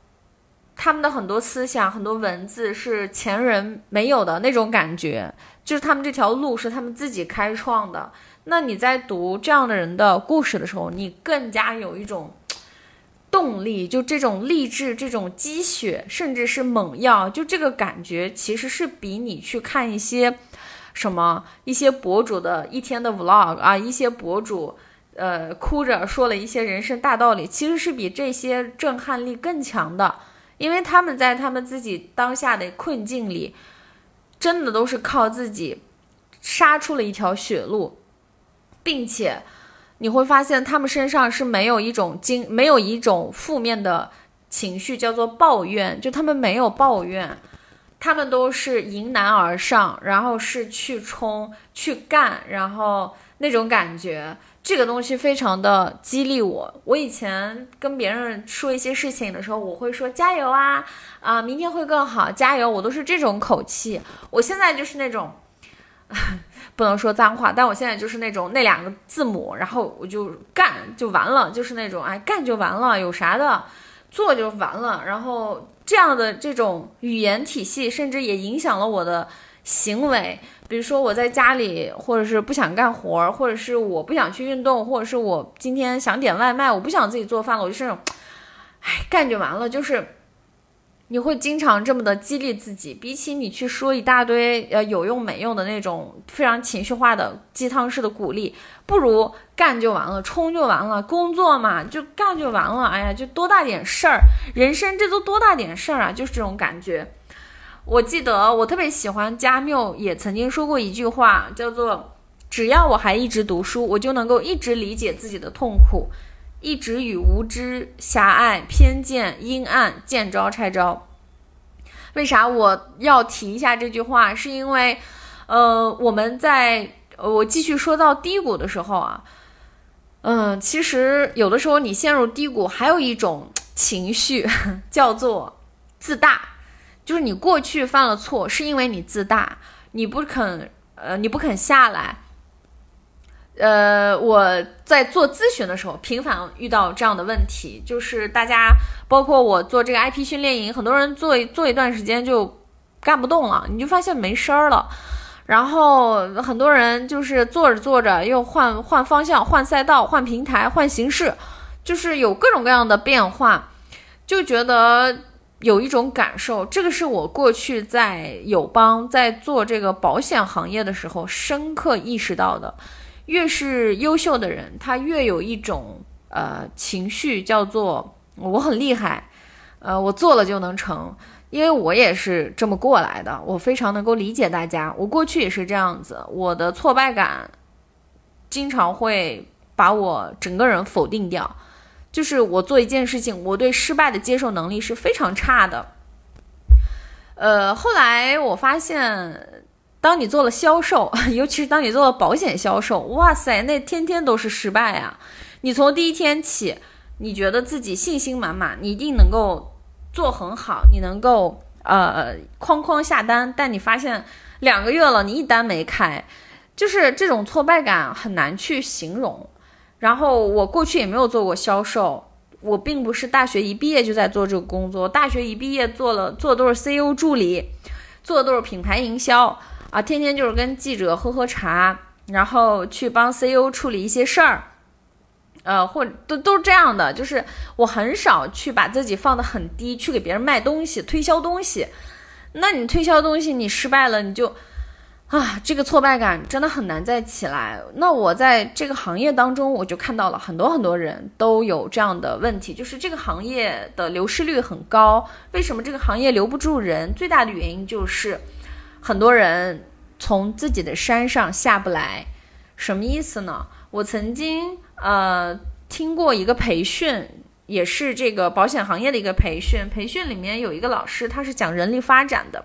他们的很多思想、很多文字是前人没有的那种感觉，就是他们这条路是他们自己开创的。那你在读这样的人的故事的时候，你更加有一种。动力就这种励志，这种积雪，甚至是猛药，就这个感觉，其实是比你去看一些什么一些博主的一天的 vlog 啊，一些博主呃哭着说了一些人生大道理，其实是比这些震撼力更强的，因为他们在他们自己当下的困境里，真的都是靠自己杀出了一条血路，并且。你会发现他们身上是没有一种经，没有一种负面的情绪，叫做抱怨。就他们没有抱怨，他们都是迎难而上，然后是去冲、去干，然后那种感觉，这个东西非常的激励我。我以前跟别人说一些事情的时候，我会说加油啊，啊，明天会更好，加油，我都是这种口气。我现在就是那种。不能说脏话，但我现在就是那种那两个字母，然后我就干就完了，就是那种哎干就完了，有啥的做就完了。然后这样的这种语言体系，甚至也影响了我的行为。比如说我在家里，或者是不想干活，或者是我不想去运动，或者是我今天想点外卖，我不想自己做饭了，我就是那种，哎干就完了，就是。你会经常这么的激励自己，比起你去说一大堆呃有用没用的那种非常情绪化的鸡汤式的鼓励，不如干就完了，冲就完了，工作嘛就干就完了。哎呀，就多大点事儿，人生这都多大点事儿啊，就是这种感觉。我记得我特别喜欢加缪也曾经说过一句话，叫做“只要我还一直读书，我就能够一直理解自己的痛苦。”一直与无知、狭隘、偏见、阴暗见招拆招。为啥我要提一下这句话？是因为，呃，我们在我继续说到低谷的时候啊，嗯，其实有的时候你陷入低谷，还有一种情绪 [LAUGHS] 叫做自大，就是你过去犯了错，是因为你自大，你不肯，呃，你不肯下来。呃，我在做咨询的时候，频繁遇到这样的问题，就是大家，包括我做这个 IP 训练营，很多人做做一段时间就干不动了，你就发现没声儿了。然后很多人就是做着做着又换换方向、换赛道、换平台、换形式，就是有各种各样的变化，就觉得有一种感受，这个是我过去在友邦在做这个保险行业的时候深刻意识到的。越是优秀的人，他越有一种呃情绪，叫做我很厉害，呃，我做了就能成。因为我也是这么过来的，我非常能够理解大家。我过去也是这样子，我的挫败感经常会把我整个人否定掉。就是我做一件事情，我对失败的接受能力是非常差的。呃，后来我发现。当你做了销售，[LAUGHS] 尤其是当你做了保险销售，哇塞，那天天都是失败啊！你从第一天起，你觉得自己信心满满，你一定能够做很好，你能够呃哐哐下单，但你发现两个月了，你一单没开，就是这种挫败感很难去形容。然后我过去也没有做过销售，我并不是大学一毕业就在做这个工作，大学一毕业做了做的都是 CEO 助理，做的都是品牌营销啊，天天就是跟记者喝喝茶，然后去帮 CEO 处理一些事儿。呃，或都都是这样的，就是我很少去把自己放得很低，去给别人卖东西、推销东西。那你推销东西，你失败了，你就啊，这个挫败感真的很难再起来。那我在这个行业当中，我就看到了很多很多人都有这样的问题，就是这个行业的流失率很高。为什么这个行业留不住人？最大的原因就是很多人从自己的山上下不来。什么意思呢？我曾经。呃，听过一个培训，也是这个保险行业的一个培训。培训里面有一个老师，他是讲人力发展的。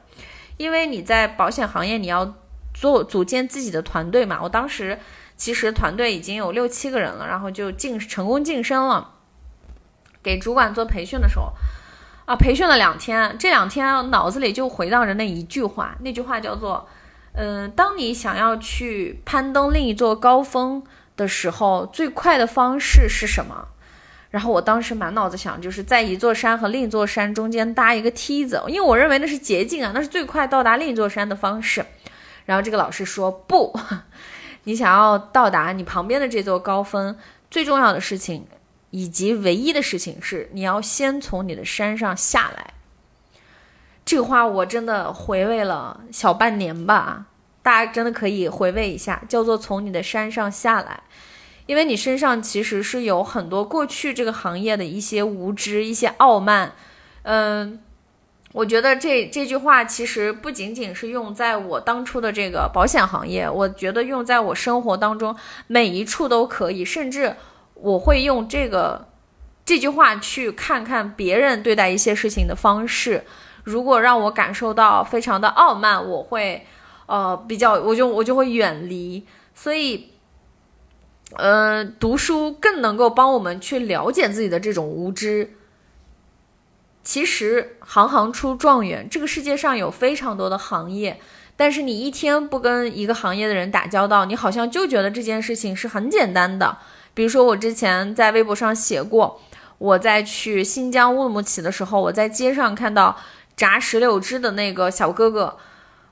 因为你在保险行业，你要做组建自己的团队嘛。我当时其实团队已经有六七个人了，然后就晋成功晋升了。给主管做培训的时候，啊，培训了两天，这两天脑子里就回荡着那一句话，那句话叫做，嗯，当你想要去攀登另一座高峰。的时候，最快的方式是什么？然后我当时满脑子想，就是在一座山和另一座山中间搭一个梯子，因为我认为那是捷径啊，那是最快到达另一座山的方式。然后这个老师说不，[LAUGHS] 你想要到达你旁边的这座高峰，最重要的事情以及唯一的事情是，你要先从你的山上下来。这个话我真的回味了小半年吧。大家真的可以回味一下，叫做从你的山上下来，因为你身上其实是有很多过去这个行业的一些无知、一些傲慢。嗯，我觉得这这句话其实不仅仅是用在我当初的这个保险行业，我觉得用在我生活当中每一处都可以，甚至我会用这个这句话去看看别人对待一些事情的方式。如果让我感受到非常的傲慢，我会。呃，比较我就我就会远离，所以，呃，读书更能够帮我们去了解自己的这种无知。其实行行出状元，这个世界上有非常多的行业，但是你一天不跟一个行业的人打交道，你好像就觉得这件事情是很简单的。比如说我之前在微博上写过，我在去新疆乌鲁木齐的时候，我在街上看到炸石榴汁的那个小哥哥。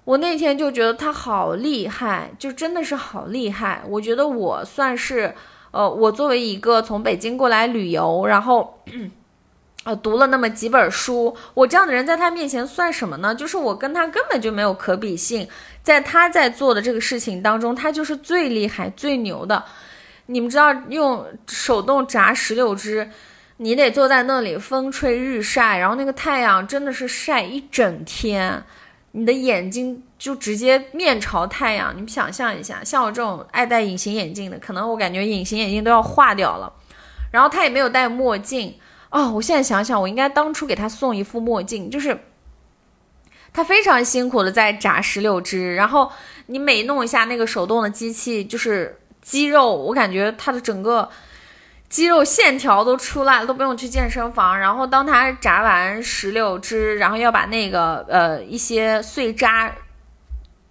我那天就觉得他好厉害，就真的是好厉害。我觉得我算是，呃，我作为一个从北京过来旅游，然后，呃，读了那么几本书，我这样的人在他面前算什么呢？就是我跟他根本就没有可比性，在他在做的这个事情当中，他就是最厉害、最牛的。你们知道，用手动炸石榴汁，你得坐在那里，风吹日晒，然后那个太阳真的是晒一整天。你的眼睛就直接面朝太阳，你们想象一下，像我这种爱戴隐形眼镜的，可能我感觉隐形眼镜都要化掉了。然后他也没有戴墨镜哦，我现在想想，我应该当初给他送一副墨镜，就是他非常辛苦的在炸石榴汁，然后你每弄一下那个手动的机器，就是肌肉，我感觉他的整个。肌肉线条都出来了，都不用去健身房。然后当他炸完石榴汁，然后要把那个呃一些碎渣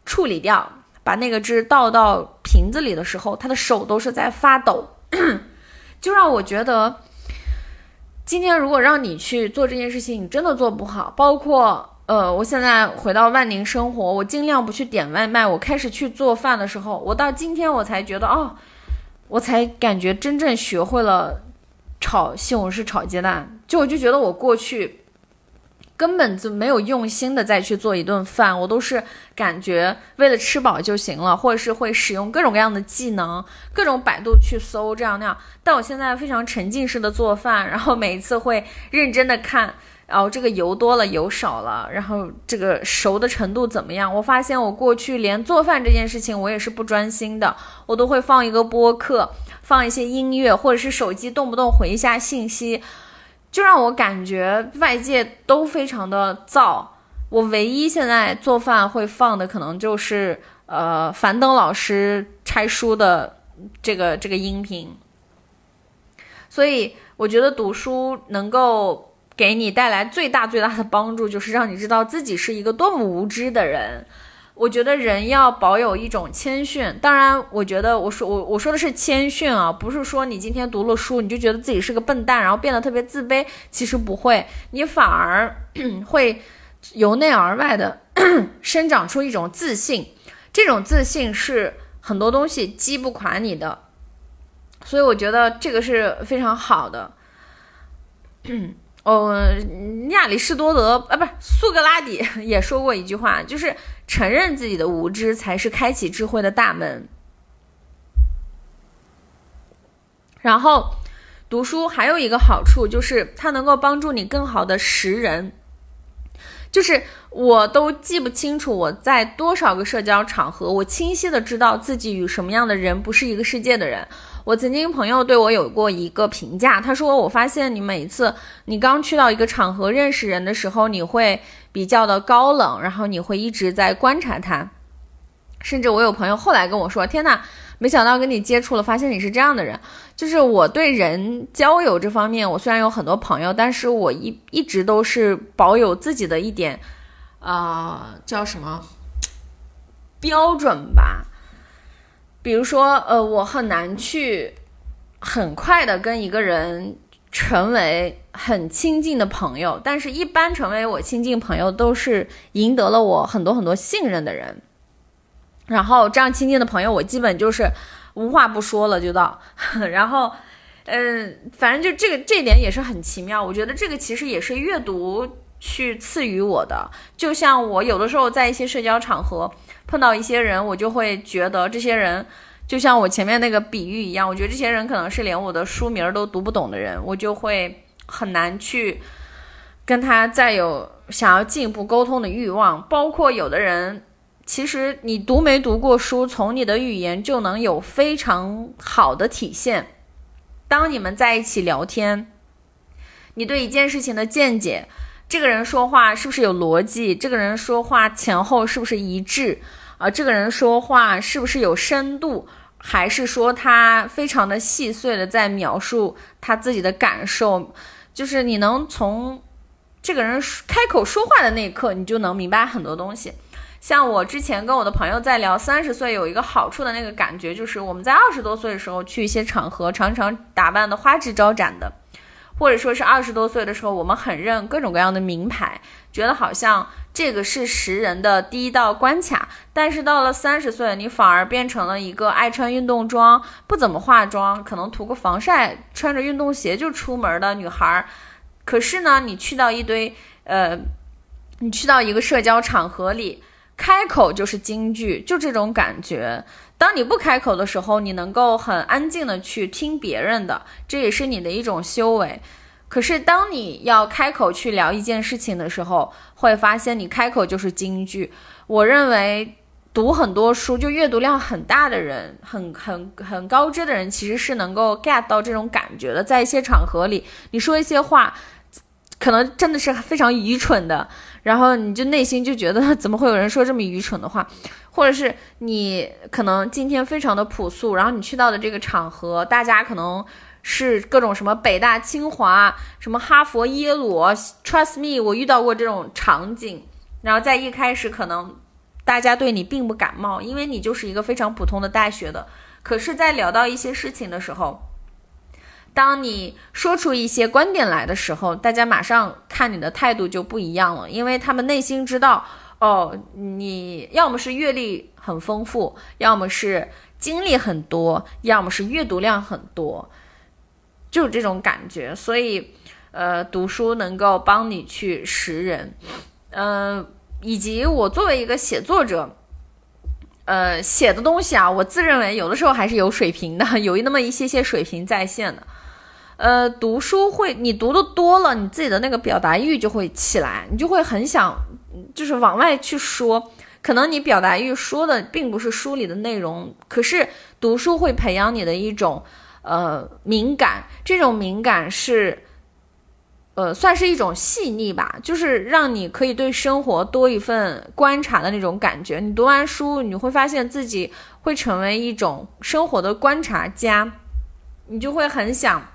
处理掉，把那个汁倒到瓶子里的时候，他的手都是在发抖，[CLEARS THROAT] 就让我觉得，今天如果让你去做这件事情，你真的做不好。包括呃，我现在回到万宁生活，我尽量不去点外卖，我开始去做饭的时候，我到今天我才觉得哦。我才感觉真正学会了炒西红柿炒鸡蛋，就我就觉得我过去根本就没有用心的再去做一顿饭，我都是感觉为了吃饱就行了，或者是会使用各种各样的技能，各种百度去搜这样那样。但我现在非常沉浸式的做饭，然后每一次会认真的看。然后这个油多了，油少了，然后这个熟的程度怎么样？我发现我过去连做饭这件事情，我也是不专心的，我都会放一个播客，放一些音乐，或者是手机动不动回一下信息，就让我感觉外界都非常的燥。我唯一现在做饭会放的，可能就是呃樊登老师拆书的这个这个音频。所以我觉得读书能够。给你带来最大最大的帮助，就是让你知道自己是一个多么无知的人。我觉得人要保有一种谦逊。当然，我觉得我说我我说的是谦逊啊，不是说你今天读了书你就觉得自己是个笨蛋，然后变得特别自卑。其实不会，你反而会由内而外的生长出一种自信。这种自信是很多东西击不垮你的。所以我觉得这个是非常好的。哦，亚里士多德啊，不是苏格拉底 [LAUGHS] 也说过一句话，就是承认自己的无知才是开启智慧的大门。然后，读书还有一个好处就是它能够帮助你更好的识人。就是我都记不清楚我在多少个社交场合，我清晰的知道自己与什么样的人不是一个世界的人。我曾经朋友对我有过一个评价，他说：“我发现你每次你刚去到一个场合认识人的时候，你会比较的高冷，然后你会一直在观察他。甚至我有朋友后来跟我说：‘天呐，没想到跟你接触了，发现你是这样的人。’就是我对人交友这方面，我虽然有很多朋友，但是我一一直都是保有自己的一点，啊，叫什么标准吧。”比如说，呃，我很难去很快的跟一个人成为很亲近的朋友，但是，一般成为我亲近朋友都是赢得了我很多很多信任的人。然后，这样亲近的朋友，我基本就是无话不说了就到。[LAUGHS] 然后，嗯，反正就这个这点也是很奇妙。我觉得这个其实也是阅读去赐予我的。就像我有的时候在一些社交场合。碰到一些人，我就会觉得这些人就像我前面那个比喻一样，我觉得这些人可能是连我的书名都读不懂的人，我就会很难去跟他再有想要进一步沟通的欲望。包括有的人，其实你读没读过书，从你的语言就能有非常好的体现。当你们在一起聊天，你对一件事情的见解。这个人说话是不是有逻辑？这个人说话前后是不是一致？啊，这个人说话是不是有深度？还是说他非常的细碎的在描述他自己的感受？就是你能从这个人开口说话的那一刻，你就能明白很多东西。像我之前跟我的朋友在聊三十岁有一个好处的那个感觉，就是我们在二十多岁的时候去一些场合，常常打扮的花枝招展的。或者说是二十多岁的时候，我们很认各种各样的名牌，觉得好像这个是识人的第一道关卡。但是到了三十岁，你反而变成了一个爱穿运动装、不怎么化妆、可能涂个防晒、穿着运动鞋就出门的女孩。可是呢，你去到一堆呃，你去到一个社交场合里，开口就是京剧，就这种感觉。当你不开口的时候，你能够很安静的去听别人的，这也是你的一种修为。可是当你要开口去聊一件事情的时候，会发现你开口就是京剧。我认为读很多书，就阅读量很大的人，很很很高知的人，其实是能够 get 到这种感觉的。在一些场合里，你说一些话，可能真的是非常愚蠢的，然后你就内心就觉得，[LAUGHS] 怎么会有人说这么愚蠢的话？或者是你可能今天非常的朴素，然后你去到的这个场合，大家可能是各种什么北大、清华、什么哈佛、耶鲁，Trust me，我遇到过这种场景。然后在一开始，可能大家对你并不感冒，因为你就是一个非常普通的大学的。可是，在聊到一些事情的时候，当你说出一些观点来的时候，大家马上看你的态度就不一样了，因为他们内心知道。哦，你要么是阅历很丰富，要么是经历很多，要么是阅读量很多，就这种感觉。所以，呃，读书能够帮你去识人，嗯，以及我作为一个写作者，呃，写的东西啊，我自认为有的时候还是有水平的，[LAUGHS] 有那么一些些水平在线的。呃，读书会，你读的多了，你自己的那个表达欲就会起来，你就会很想。就是往外去说，可能你表达欲说的并不是书里的内容，可是读书会培养你的一种呃敏感，这种敏感是呃算是一种细腻吧，就是让你可以对生活多一份观察的那种感觉。你读完书，你会发现自己会成为一种生活的观察家，你就会很想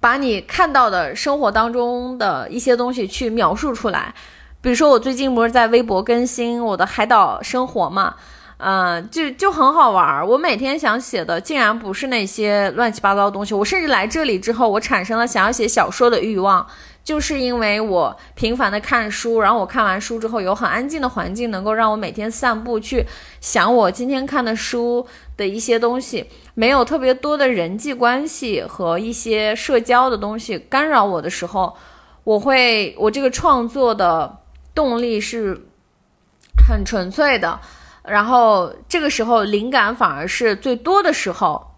把你看到的生活当中的一些东西去描述出来。比如说我最近不是在微博更新我的海岛生活嘛，嗯，就就很好玩儿。我每天想写的竟然不是那些乱七八糟的东西。我甚至来这里之后，我产生了想要写小说的欲望，就是因为我频繁的看书，然后我看完书之后有很安静的环境，能够让我每天散步去想我今天看的书的一些东西，没有特别多的人际关系和一些社交的东西干扰我的时候，我会我这个创作的。动力是很纯粹的，然后这个时候灵感反而是最多的时候。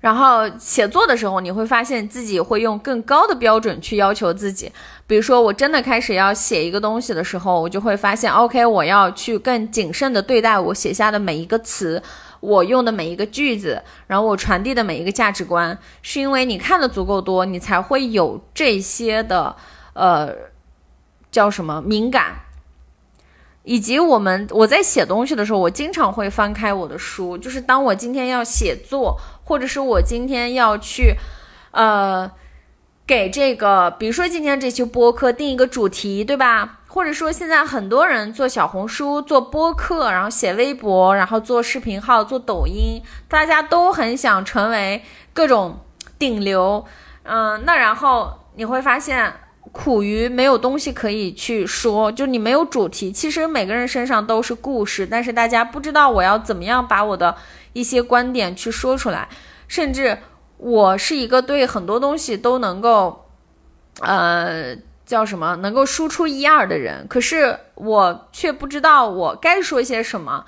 然后写作的时候，你会发现自己会用更高的标准去要求自己。比如说，我真的开始要写一个东西的时候，我就会发现，OK，我要去更谨慎的对待我写下的每一个词，我用的每一个句子，然后我传递的每一个价值观，是因为你看的足够多，你才会有这些的。呃，叫什么敏感？以及我们我在写东西的时候，我经常会翻开我的书。就是当我今天要写作，或者是我今天要去，呃，给这个，比如说今天这期播客定一个主题，对吧？或者说现在很多人做小红书、做播客，然后写微博，然后做视频号、做抖音，大家都很想成为各种顶流。嗯，那然后你会发现。苦于没有东西可以去说，就你没有主题。其实每个人身上都是故事，但是大家不知道我要怎么样把我的一些观点去说出来。甚至我是一个对很多东西都能够，呃，叫什么，能够输出一二的人，可是我却不知道我该说些什么。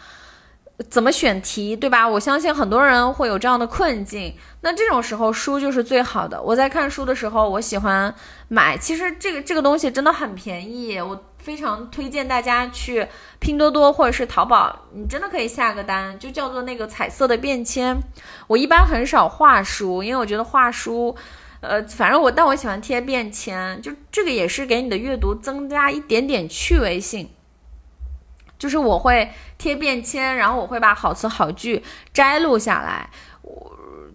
怎么选题，对吧？我相信很多人会有这样的困境。那这种时候，书就是最好的。我在看书的时候，我喜欢买。其实这个这个东西真的很便宜，我非常推荐大家去拼多多或者是淘宝，你真的可以下个单，就叫做那个彩色的便签。我一般很少画书，因为我觉得画书，呃，反正我，但我喜欢贴便签，就这个也是给你的阅读增加一点点趣味性。就是我会贴便签，然后我会把好词好句摘录下来，我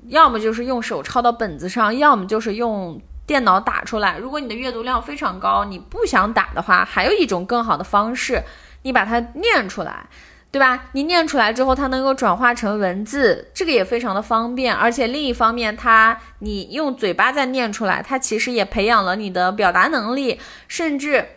要么就是用手抄到本子上，要么就是用电脑打出来。如果你的阅读量非常高，你不想打的话，还有一种更好的方式，你把它念出来，对吧？你念出来之后，它能够转化成文字，这个也非常的方便。而且另一方面，它你用嘴巴再念出来，它其实也培养了你的表达能力，甚至。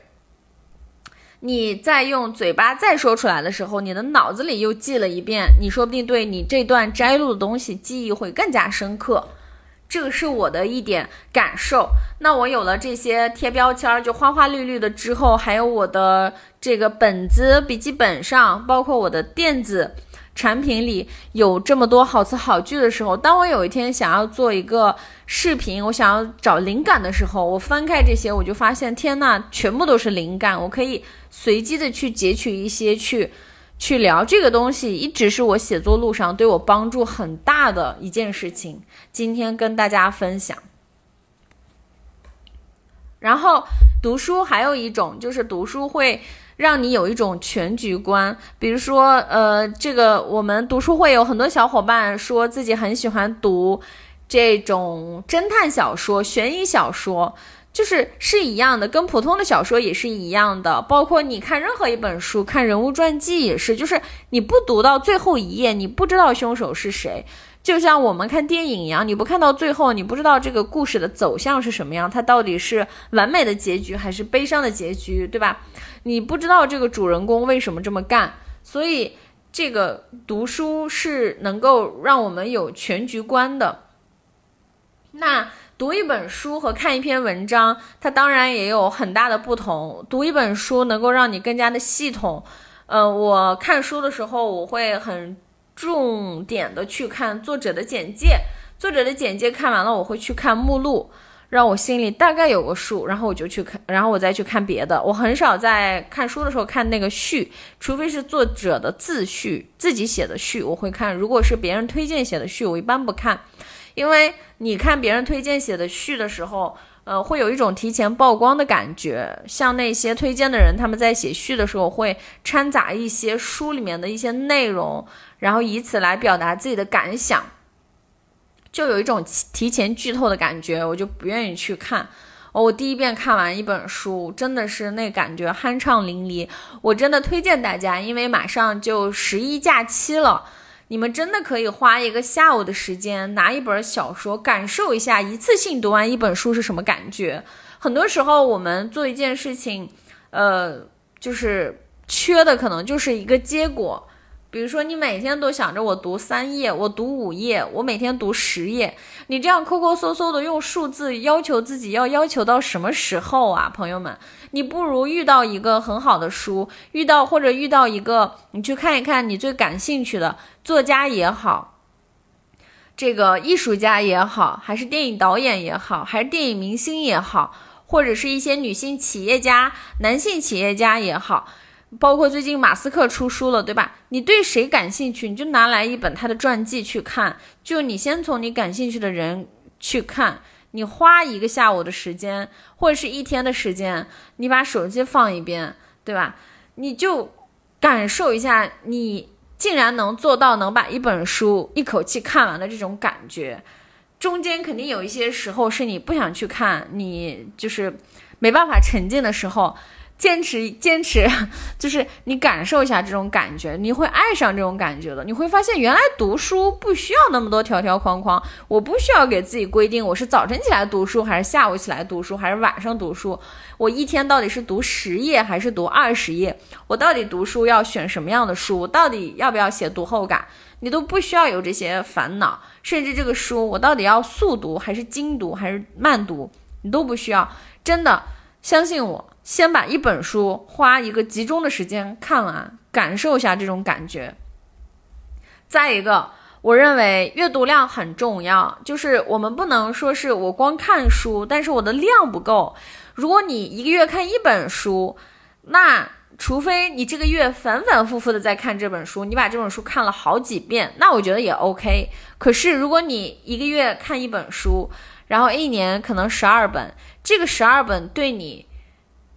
你再用嘴巴再说出来的时候，你的脑子里又记了一遍，你说不定对你这段摘录的东西记忆会更加深刻。这个是我的一点感受。那我有了这些贴标签儿，就花花绿绿的之后，还有我的这个本子、笔记本上，包括我的电子。产品里有这么多好词好句的时候，当我有一天想要做一个视频，我想要找灵感的时候，我翻开这些，我就发现，天呐，全部都是灵感，我可以随机的去截取一些去去聊这个东西，一直是我写作路上对我帮助很大的一件事情。今天跟大家分享。然后读书还有一种就是读书会。让你有一种全局观，比如说，呃，这个我们读书会有很多小伙伴说自己很喜欢读这种侦探小说、悬疑小说，就是是一样的，跟普通的小说也是一样的。包括你看任何一本书，看人物传记也是，就是你不读到最后一页，你不知道凶手是谁。就像我们看电影一样，你不看到最后，你不知道这个故事的走向是什么样，它到底是完美的结局还是悲伤的结局，对吧？你不知道这个主人公为什么这么干，所以这个读书是能够让我们有全局观的。那读一本书和看一篇文章，它当然也有很大的不同。读一本书能够让你更加的系统。呃，我看书的时候，我会很。重点的去看作者的简介，作者的简介看完了，我会去看目录，让我心里大概有个数，然后我就去看，然后我再去看别的。我很少在看书的时候看那个序，除非是作者的自序，自己写的序，我会看。如果是别人推荐写的序，我一般不看，因为你看别人推荐写的序的时候。呃，会有一种提前曝光的感觉，像那些推荐的人，他们在写序的时候会掺杂一些书里面的一些内容，然后以此来表达自己的感想，就有一种提前剧透的感觉，我就不愿意去看。哦，我第一遍看完一本书，真的是那感觉酣畅淋漓。我真的推荐大家，因为马上就十一假期了，你们真的可以花一个下午的时间，拿一本小说，感受一下一次性读完一本书是什么感觉。很多时候，我们做一件事情，呃，就是缺的可能就是一个结果。比如说，你每天都想着我读三页，我读五页，我每天读十页，你这样抠抠搜搜的用数字要求自己，要要求到什么时候啊，朋友们？你不如遇到一个很好的书，遇到或者遇到一个你去看一看你最感兴趣的作家也好，这个艺术家也好，还是电影导演也好，还是电影明星也好，或者是一些女性企业家、男性企业家也好。包括最近马斯克出书了，对吧？你对谁感兴趣，你就拿来一本他的传记去看。就你先从你感兴趣的人去看，你花一个下午的时间，或者是一天的时间，你把手机放一边，对吧？你就感受一下，你竟然能做到能把一本书一口气看完的这种感觉。中间肯定有一些时候是你不想去看，你就是没办法沉浸的时候。坚持，坚持，就是你感受一下这种感觉，你会爱上这种感觉的。你会发现，原来读书不需要那么多条条框框，我不需要给自己规定我是早晨起来读书，还是下午起来读书，还是晚上读书。我一天到底是读十页还是读二十页？我到底读书要选什么样的书？到底要不要写读后感？你都不需要有这些烦恼。甚至这个书，我到底要速读还是精读还是慢读？你都不需要。真的，相信我。先把一本书花一个集中的时间看完，感受一下这种感觉。再一个，我认为阅读量很重要，就是我们不能说是我光看书，但是我的量不够。如果你一个月看一本书，那除非你这个月反反复复的在看这本书，你把这本书看了好几遍，那我觉得也 OK。可是如果你一个月看一本书，然后一年可能十二本，这个十二本对你。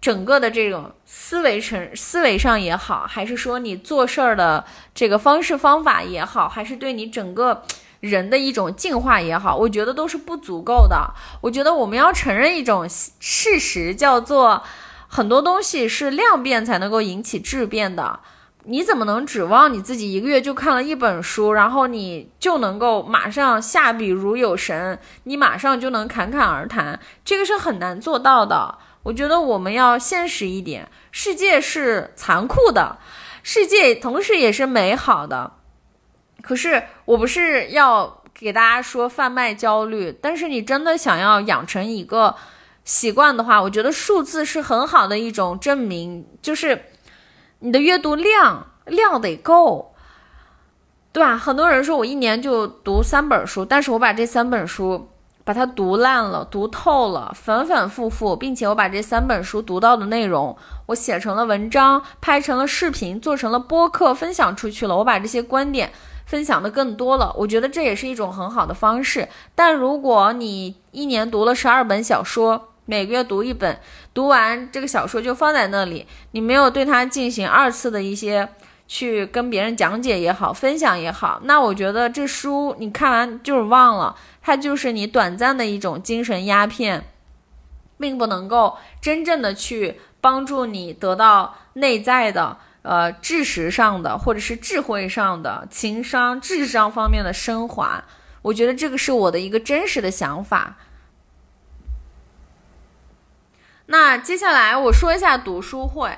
整个的这种思维成思维上也好，还是说你做事儿的这个方式方法也好，还是对你整个人的一种进化也好，我觉得都是不足够的。我觉得我们要承认一种事实，叫做很多东西是量变才能够引起质变的。你怎么能指望你自己一个月就看了一本书，然后你就能够马上下笔如有神，你马上就能侃侃而谈？这个是很难做到的。我觉得我们要现实一点，世界是残酷的，世界同时也是美好的。可是我不是要给大家说贩卖焦虑，但是你真的想要养成一个习惯的话，我觉得数字是很好的一种证明，就是你的阅读量量得够，对吧？很多人说我一年就读三本书，但是我把这三本书。把它读烂了，读透了，反反复复，并且我把这三本书读到的内容，我写成了文章，拍成了视频，做成了播客，分享出去了。我把这些观点分享的更多了，我觉得这也是一种很好的方式。但如果你一年读了十二本小说，每个月读一本，读完这个小说就放在那里，你没有对它进行二次的一些去跟别人讲解也好，分享也好，那我觉得这书你看完就是忘了。它就是你短暂的一种精神鸦片，并不能够真正的去帮助你得到内在的呃知识上的或者是智慧上的情商、智商方面的升华。我觉得这个是我的一个真实的想法。那接下来我说一下读书会，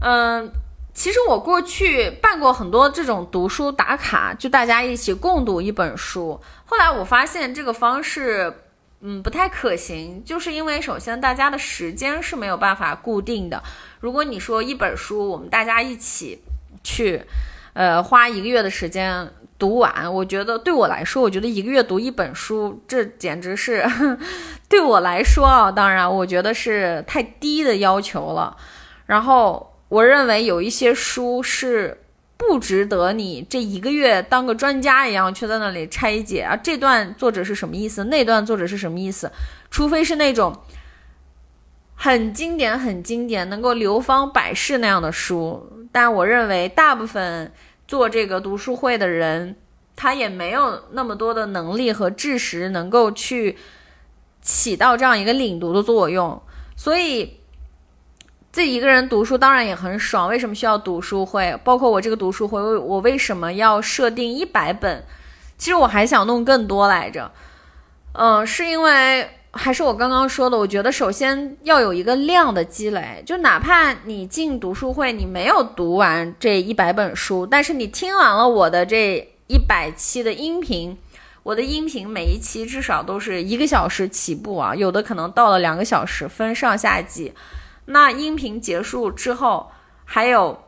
嗯。其实我过去办过很多这种读书打卡，就大家一起共读一本书。后来我发现这个方式，嗯，不太可行，就是因为首先大家的时间是没有办法固定的。如果你说一本书，我们大家一起去，呃，花一个月的时间读完，我觉得对我来说，我觉得一个月读一本书，这简直是 [LAUGHS] 对我来说啊，当然我觉得是太低的要求了。然后。我认为有一些书是不值得你这一个月当个专家一样去在那里拆解啊，这段作者是什么意思？那段作者是什么意思？除非是那种很经典、很经典，能够流芳百世那样的书。但我认为大部分做这个读书会的人，他也没有那么多的能力和知识能够去。起到这样一个领读的作用，所以自己一个人读书当然也很爽。为什么需要读书会？包括我这个读书会，我为什么要设定一百本？其实我还想弄更多来着。嗯，是因为还是我刚刚说的，我觉得首先要有一个量的积累，就哪怕你进读书会，你没有读完这一百本书，但是你听完了我的这一百期的音频。我的音频每一期至少都是一个小时起步啊，有的可能到了两个小时，分上下集。那音频结束之后，还有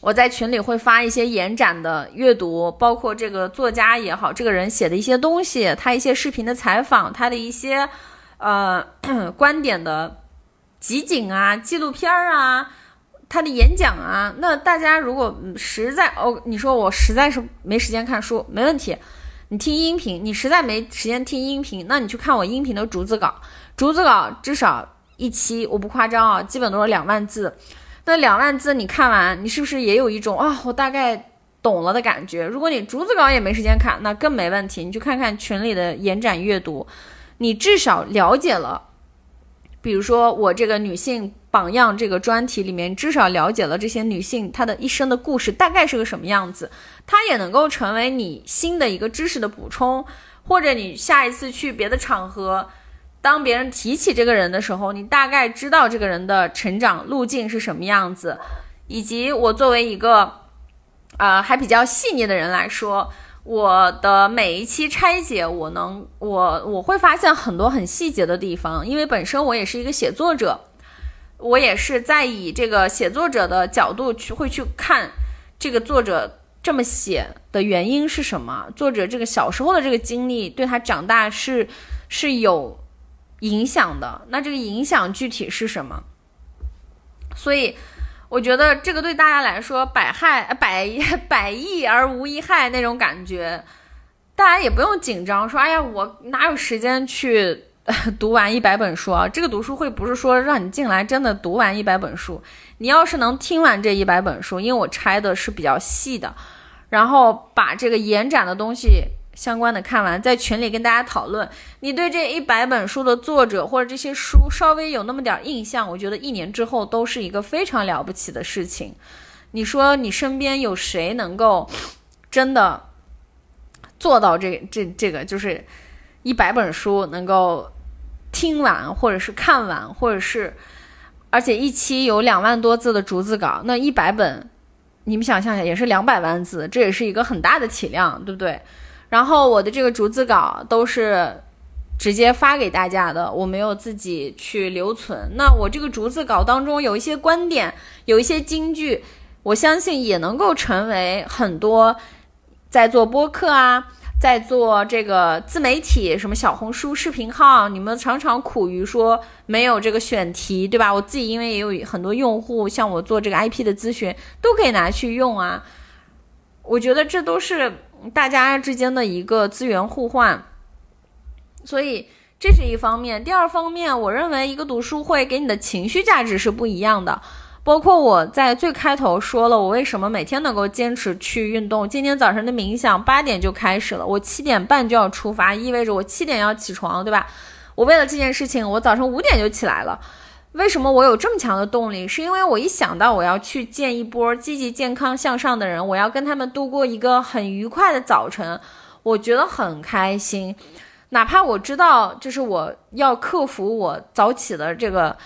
我在群里会发一些延展的阅读，包括这个作家也好，这个人写的一些东西，他一些视频的采访，他的一些呃观点的集锦啊、纪录片儿啊，他的演讲啊。那大家如果实在哦，你说我实在是没时间看书，没问题。你听音频，你实在没时间听音频，那你去看我音频的逐字稿。逐字稿至少一期，我不夸张啊，基本都是两万字。那两万字你看完，你是不是也有一种啊，我大概懂了的感觉？如果你逐字稿也没时间看，那更没问题，你去看看群里的延展阅读，你至少了解了。比如说我这个女性榜样这个专题里面，至少了解了这些女性她的一生的故事大概是个什么样子，它也能够成为你新的一个知识的补充，或者你下一次去别的场合，当别人提起这个人的时候，你大概知道这个人的成长路径是什么样子，以及我作为一个，啊还比较细腻的人来说。我的每一期拆解，我能我我会发现很多很细节的地方，因为本身我也是一个写作者，我也是在以这个写作者的角度去会去看这个作者这么写的原因是什么，作者这个小时候的这个经历对他长大是是有影响的，那这个影响具体是什么？所以。我觉得这个对大家来说百害百 [LAUGHS] 百益而无一害那种感觉，大家也不用紧张，说哎呀，我哪有时间去 [LAUGHS] 读完一百本书啊？这个读书会不是说让你进来真的读完一百本书，你要是能听完这一百本书，因为我拆的是比较细的，然后把这个延展的东西。相关的看完，在群里跟大家讨论。你对这一百本书的作者或者这些书稍微有那么点印象，我觉得一年之后都是一个非常了不起的事情。你说你身边有谁能够真的做到这这这个，就是一百本书能够听完，或者是看完，或者是而且一期有两万多字的逐字稿，那一百本，你们想象一下，也是两百万字，这也是一个很大的体量，对不对？然后我的这个逐字稿都是直接发给大家的，我没有自己去留存。那我这个逐字稿当中有一些观点，有一些金句，我相信也能够成为很多在做播客啊，在做这个自媒体，什么小红书视频号，你们常常苦于说没有这个选题，对吧？我自己因为也有很多用户，像我做这个 IP 的咨询，都可以拿去用啊。我觉得这都是。大家之间的一个资源互换，所以这是一方面。第二方面，我认为一个读书会给你的情绪价值是不一样的。包括我在最开头说了，我为什么每天能够坚持去运动。今天早晨的冥想八点就开始了，我七点半就要出发，意味着我七点要起床，对吧？我为了这件事情，我早上五点就起来了。为什么我有这么强的动力？是因为我一想到我要去见一波积极、健康、向上的人，我要跟他们度过一个很愉快的早晨，我觉得很开心。哪怕我知道，就是我要克服我早起的这个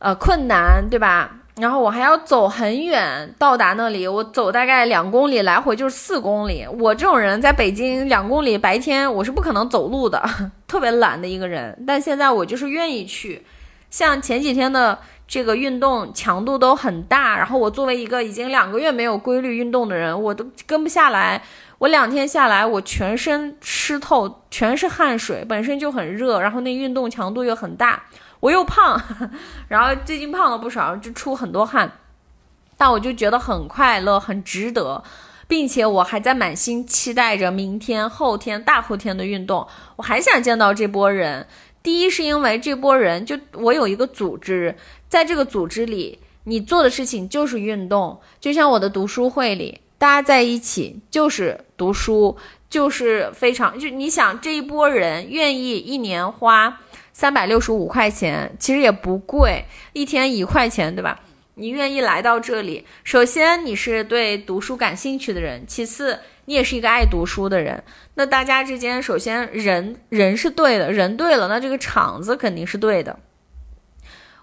呃困难，对吧？然后我还要走很远到达那里，我走大概两公里，来回就是四公里。我这种人在北京两公里白天我是不可能走路的，[LAUGHS] 特别懒的一个人。但现在我就是愿意去。像前几天的这个运动强度都很大，然后我作为一个已经两个月没有规律运动的人，我都跟不下来。我两天下来，我全身湿透，全是汗水，本身就很热，然后那运动强度又很大，我又胖，[LAUGHS] 然后最近胖了不少，就出很多汗，但我就觉得很快乐，很值得，并且我还在满心期待着明天、后天、大后天的运动，我还想见到这波人。第一是因为这波人，就我有一个组织，在这个组织里，你做的事情就是运动，就像我的读书会里，大家在一起就是读书，就是非常就你想这一波人愿意一年花三百六十五块钱，其实也不贵，一天一块钱，对吧？你愿意来到这里，首先你是对读书感兴趣的人，其次你也是一个爱读书的人。那大家之间，首先人人是对的，人对了，那这个场子肯定是对的。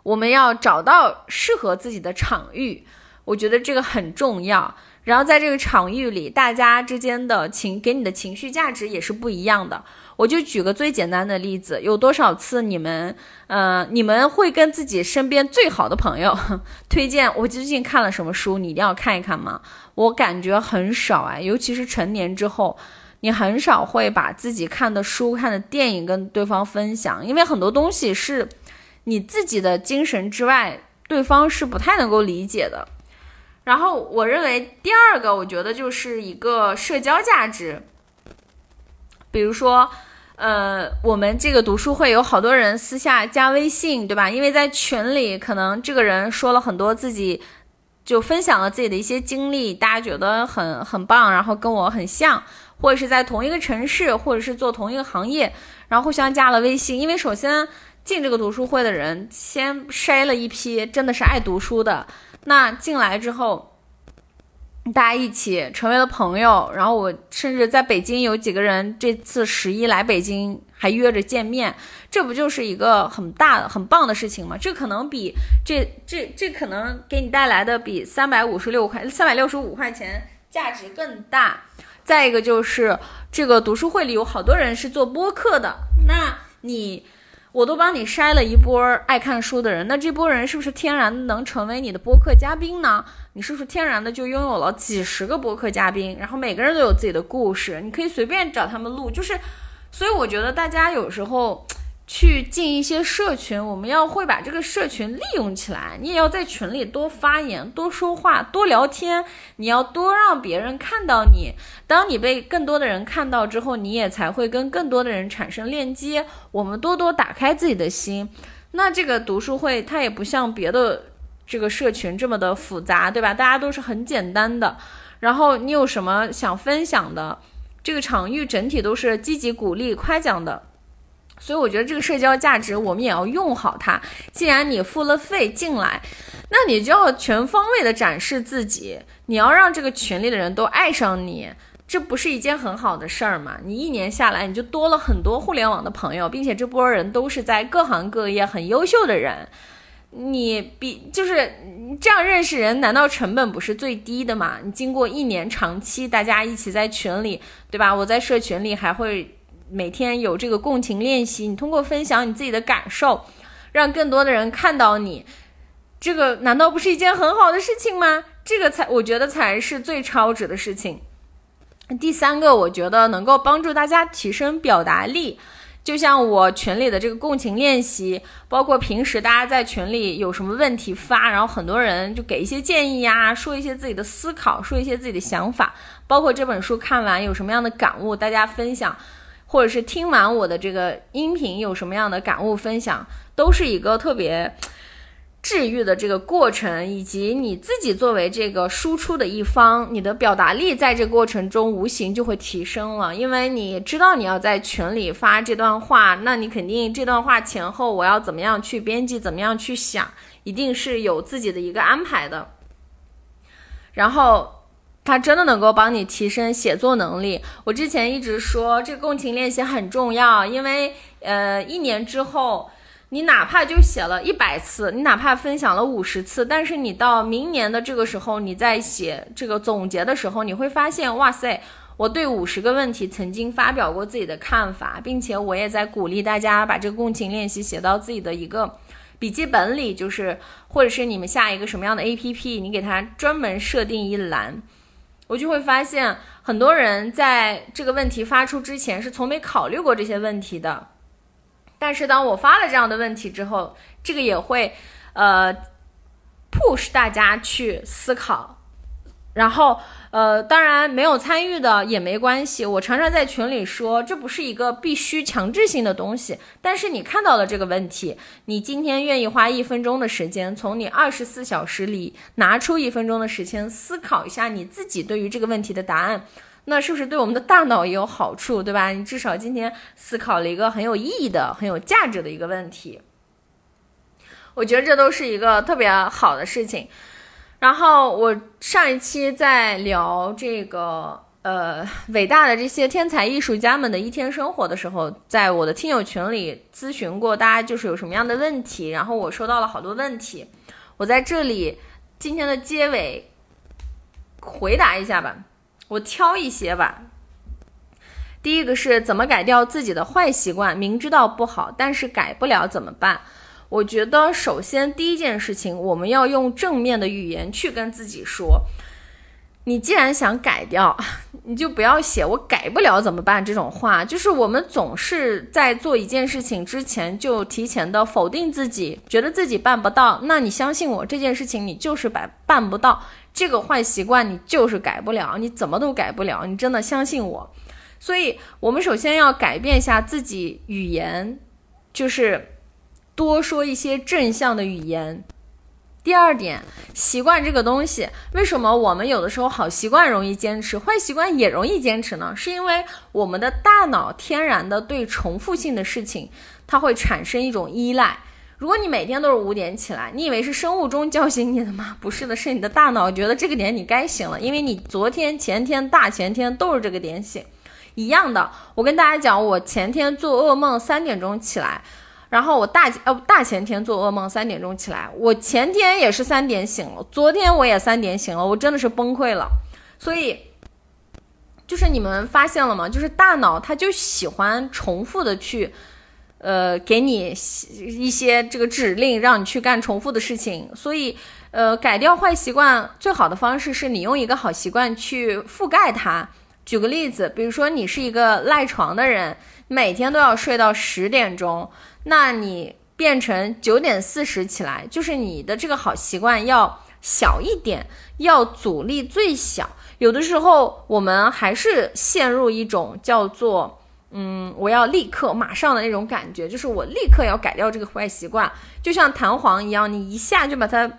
我们要找到适合自己的场域，我觉得这个很重要。然后在这个场域里，大家之间的情给你的情绪价值也是不一样的。我就举个最简单的例子，有多少次你们，呃，你们会跟自己身边最好的朋友 [LAUGHS] 推荐我最近看了什么书，你一定要看一看吗？我感觉很少哎，尤其是成年之后，你很少会把自己看的书、看的电影跟对方分享，因为很多东西是你自己的精神之外，对方是不太能够理解的。然后我认为第二个，我觉得就是一个社交价值。比如说，呃，我们这个读书会有好多人私下加微信，对吧？因为在群里，可能这个人说了很多自己，就分享了自己的一些经历，大家觉得很很棒，然后跟我很像，或者是在同一个城市，或者是做同一个行业，然后互相加了微信。因为首先进这个读书会的人，先筛了一批真的是爱读书的。那进来之后，大家一起成为了朋友。然后我甚至在北京有几个人，这次十一来北京还约着见面，这不就是一个很大很棒的事情吗？这可能比这这这可能给你带来的比三百五十六块三百六十五块钱价值更大。再一个就是这个读书会里有好多人是做播客的，那你。我都帮你筛了一波爱看书的人，那这波人是不是天然能成为你的播客嘉宾呢？你是不是天然的就拥有了几十个播客嘉宾？然后每个人都有自己的故事，你可以随便找他们录。就是，所以我觉得大家有时候。去进一些社群，我们要会把这个社群利用起来。你也要在群里多发言、多说话、多聊天。你要多让别人看到你。当你被更多的人看到之后，你也才会跟更多的人产生链接。我们多多打开自己的心。那这个读书会它也不像别的这个社群这么的复杂，对吧？大家都是很简单的。然后你有什么想分享的？这个场域整体都是积极鼓励、夸奖的。所以我觉得这个社交价值我们也要用好它。既然你付了费进来，那你就要全方位的展示自己。你要让这个群里的人都爱上你，这不是一件很好的事儿吗？你一年下来，你就多了很多互联网的朋友，并且这波人都是在各行各业很优秀的人。你比就是这样认识人，难道成本不是最低的吗？你经过一年长期大家一起在群里，对吧？我在社群里还会。每天有这个共情练习，你通过分享你自己的感受，让更多的人看到你，这个难道不是一件很好的事情吗？这个才我觉得才是最超值的事情。第三个，我觉得能够帮助大家提升表达力，就像我群里的这个共情练习，包括平时大家在群里有什么问题发，然后很多人就给一些建议呀，说一些自己的思考，说一些自己的想法，包括这本书看完有什么样的感悟，大家分享。或者是听完我的这个音频有什么样的感悟分享，都是一个特别治愈的这个过程，以及你自己作为这个输出的一方，你的表达力在这过程中无形就会提升了，因为你知道你要在群里发这段话，那你肯定这段话前后我要怎么样去编辑，怎么样去想，一定是有自己的一个安排的，然后。它真的能够帮你提升写作能力。我之前一直说这个共情练习很重要，因为呃，一年之后，你哪怕就写了一百次，你哪怕分享了五十次，但是你到明年的这个时候，你在写这个总结的时候，你会发现，哇塞，我对五十个问题曾经发表过自己的看法，并且我也在鼓励大家把这个共情练习写到自己的一个笔记本里，就是或者是你们下一个什么样的 APP，你给它专门设定一栏。我就会发现，很多人在这个问题发出之前是从没考虑过这些问题的。但是当我发了这样的问题之后，这个也会，呃，push 大家去思考。然后，呃，当然没有参与的也没关系。我常常在群里说，这不是一个必须强制性的东西。但是你看到了这个问题，你今天愿意花一分钟的时间，从你二十四小时里拿出一分钟的时间思考一下你自己对于这个问题的答案，那是不是对我们的大脑也有好处，对吧？你至少今天思考了一个很有意义的、很有价值的一个问题。我觉得这都是一个特别好的事情。然后我上一期在聊这个呃伟大的这些天才艺术家们的一天生活的时候，在我的听友群里咨询过大家，就是有什么样的问题，然后我收到了好多问题。我在这里今天的结尾回答一下吧，我挑一些吧。第一个是怎么改掉自己的坏习惯？明知道不好，但是改不了怎么办？我觉得，首先第一件事情，我们要用正面的语言去跟自己说：你既然想改掉，[LAUGHS] 你就不要写“我改不了怎么办”这种话。就是我们总是在做一件事情之前就提前的否定自己，觉得自己办不到。那你相信我，这件事情你就是办办不到，这个坏习惯你就是改不了，你怎么都改不了。你真的相信我。所以，我们首先要改变一下自己语言，就是。多说一些正向的语言。第二点，习惯这个东西，为什么我们有的时候好习惯容易坚持，坏习惯也容易坚持呢？是因为我们的大脑天然的对重复性的事情，它会产生一种依赖。如果你每天都是五点起来，你以为是生物钟叫醒你的吗？[LAUGHS] 不是的，是你的大脑觉得这个点你该醒了，因为你昨天、前天、大前天都是这个点醒。一样的，我跟大家讲，我前天做噩梦三点钟起来。然后我大呃大前天做噩梦，三点钟起来。我前天也是三点醒了，昨天我也三点醒了，我真的是崩溃了。所以，就是你们发现了吗？就是大脑它就喜欢重复的去，呃，给你一些这个指令，让你去干重复的事情。所以，呃，改掉坏习惯最好的方式是你用一个好习惯去覆盖它。举个例子，比如说你是一个赖床的人，每天都要睡到十点钟。那你变成九点四十起来，就是你的这个好习惯要小一点，要阻力最小。有的时候我们还是陷入一种叫做“嗯，我要立刻马上”的那种感觉，就是我立刻要改掉这个坏习惯，就像弹簧一样，你一下就把它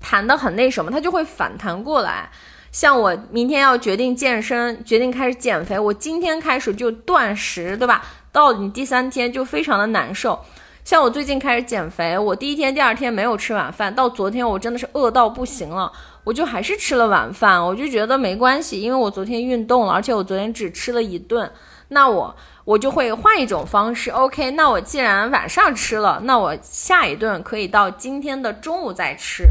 弹得很那什么，它就会反弹过来。像我明天要决定健身，决定开始减肥，我今天开始就断食，对吧？到你第三天就非常的难受，像我最近开始减肥，我第一天、第二天没有吃晚饭，到昨天我真的是饿到不行了，我就还是吃了晚饭，我就觉得没关系，因为我昨天运动了，而且我昨天只吃了一顿，那我我就会换一种方式，OK，那我既然晚上吃了，那我下一顿可以到今天的中午再吃，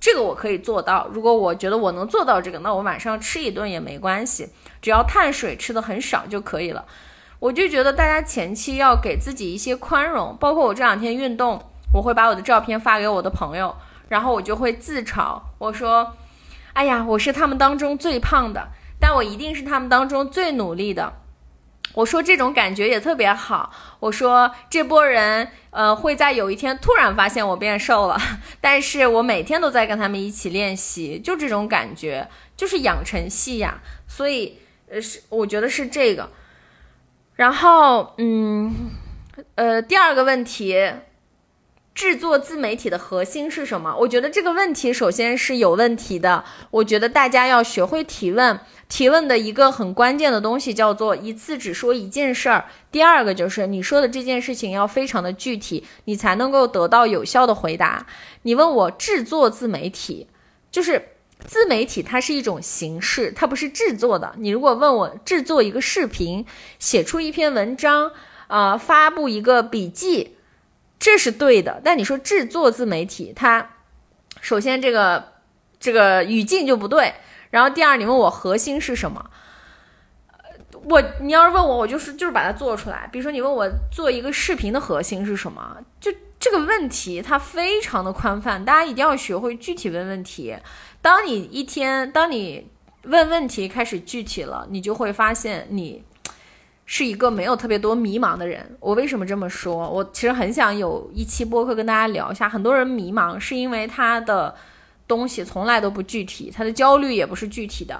这个我可以做到。如果我觉得我能做到这个，那我晚上吃一顿也没关系，只要碳水吃的很少就可以了。我就觉得大家前期要给自己一些宽容，包括我这两天运动，我会把我的照片发给我的朋友，然后我就会自嘲，我说：“哎呀，我是他们当中最胖的，但我一定是他们当中最努力的。”我说这种感觉也特别好。我说这波人，呃，会在有一天突然发现我变瘦了，但是我每天都在跟他们一起练习，就这种感觉，就是养成系呀。所以，呃，是我觉得是这个。然后，嗯，呃，第二个问题，制作自媒体的核心是什么？我觉得这个问题首先是有问题的。我觉得大家要学会提问，提问的一个很关键的东西叫做一次只说一件事儿。第二个就是你说的这件事情要非常的具体，你才能够得到有效的回答。你问我制作自媒体，就是。自媒体它是一种形式，它不是制作的。你如果问我制作一个视频、写出一篇文章、啊发布一个笔记，这是对的。但你说制作自媒体，它首先这个这个语境就不对。然后第二，你问我核心是什么？我你要是问我，我就是就是把它做出来。比如说你问我做一个视频的核心是什么，就这个问题它非常的宽泛，大家一定要学会具体问问题。当你一天，当你问问题开始具体了，你就会发现你是一个没有特别多迷茫的人。我为什么这么说？我其实很想有一期播客跟大家聊一下。很多人迷茫是因为他的东西从来都不具体，他的焦虑也不是具体的。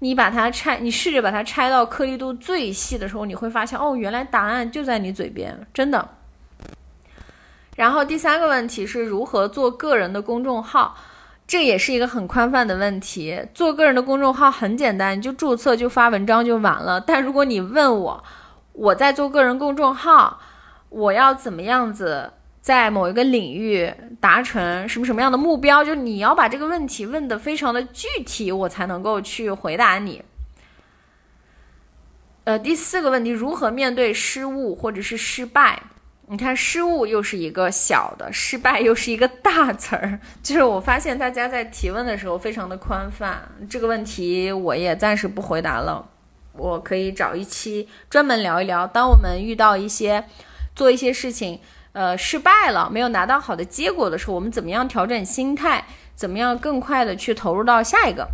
你把它拆，你试着把它拆到颗粒度最细的时候，你会发现，哦，原来答案就在你嘴边，真的。然后第三个问题是如何做个人的公众号。这也是一个很宽泛的问题。做个人的公众号很简单，你就注册就发文章就完了。但如果你问我，我在做个人公众号，我要怎么样子在某一个领域达成什么什么样的目标？就你要把这个问题问得非常的具体，我才能够去回答你。呃，第四个问题，如何面对失误或者是失败？你看，失误又是一个小的，失败又是一个大词儿。就是我发现大家在提问的时候非常的宽泛，这个问题我也暂时不回答了。我可以找一期专门聊一聊，当我们遇到一些做一些事情，呃，失败了，没有拿到好的结果的时候，我们怎么样调整心态？怎么样更快的去投入到下一个？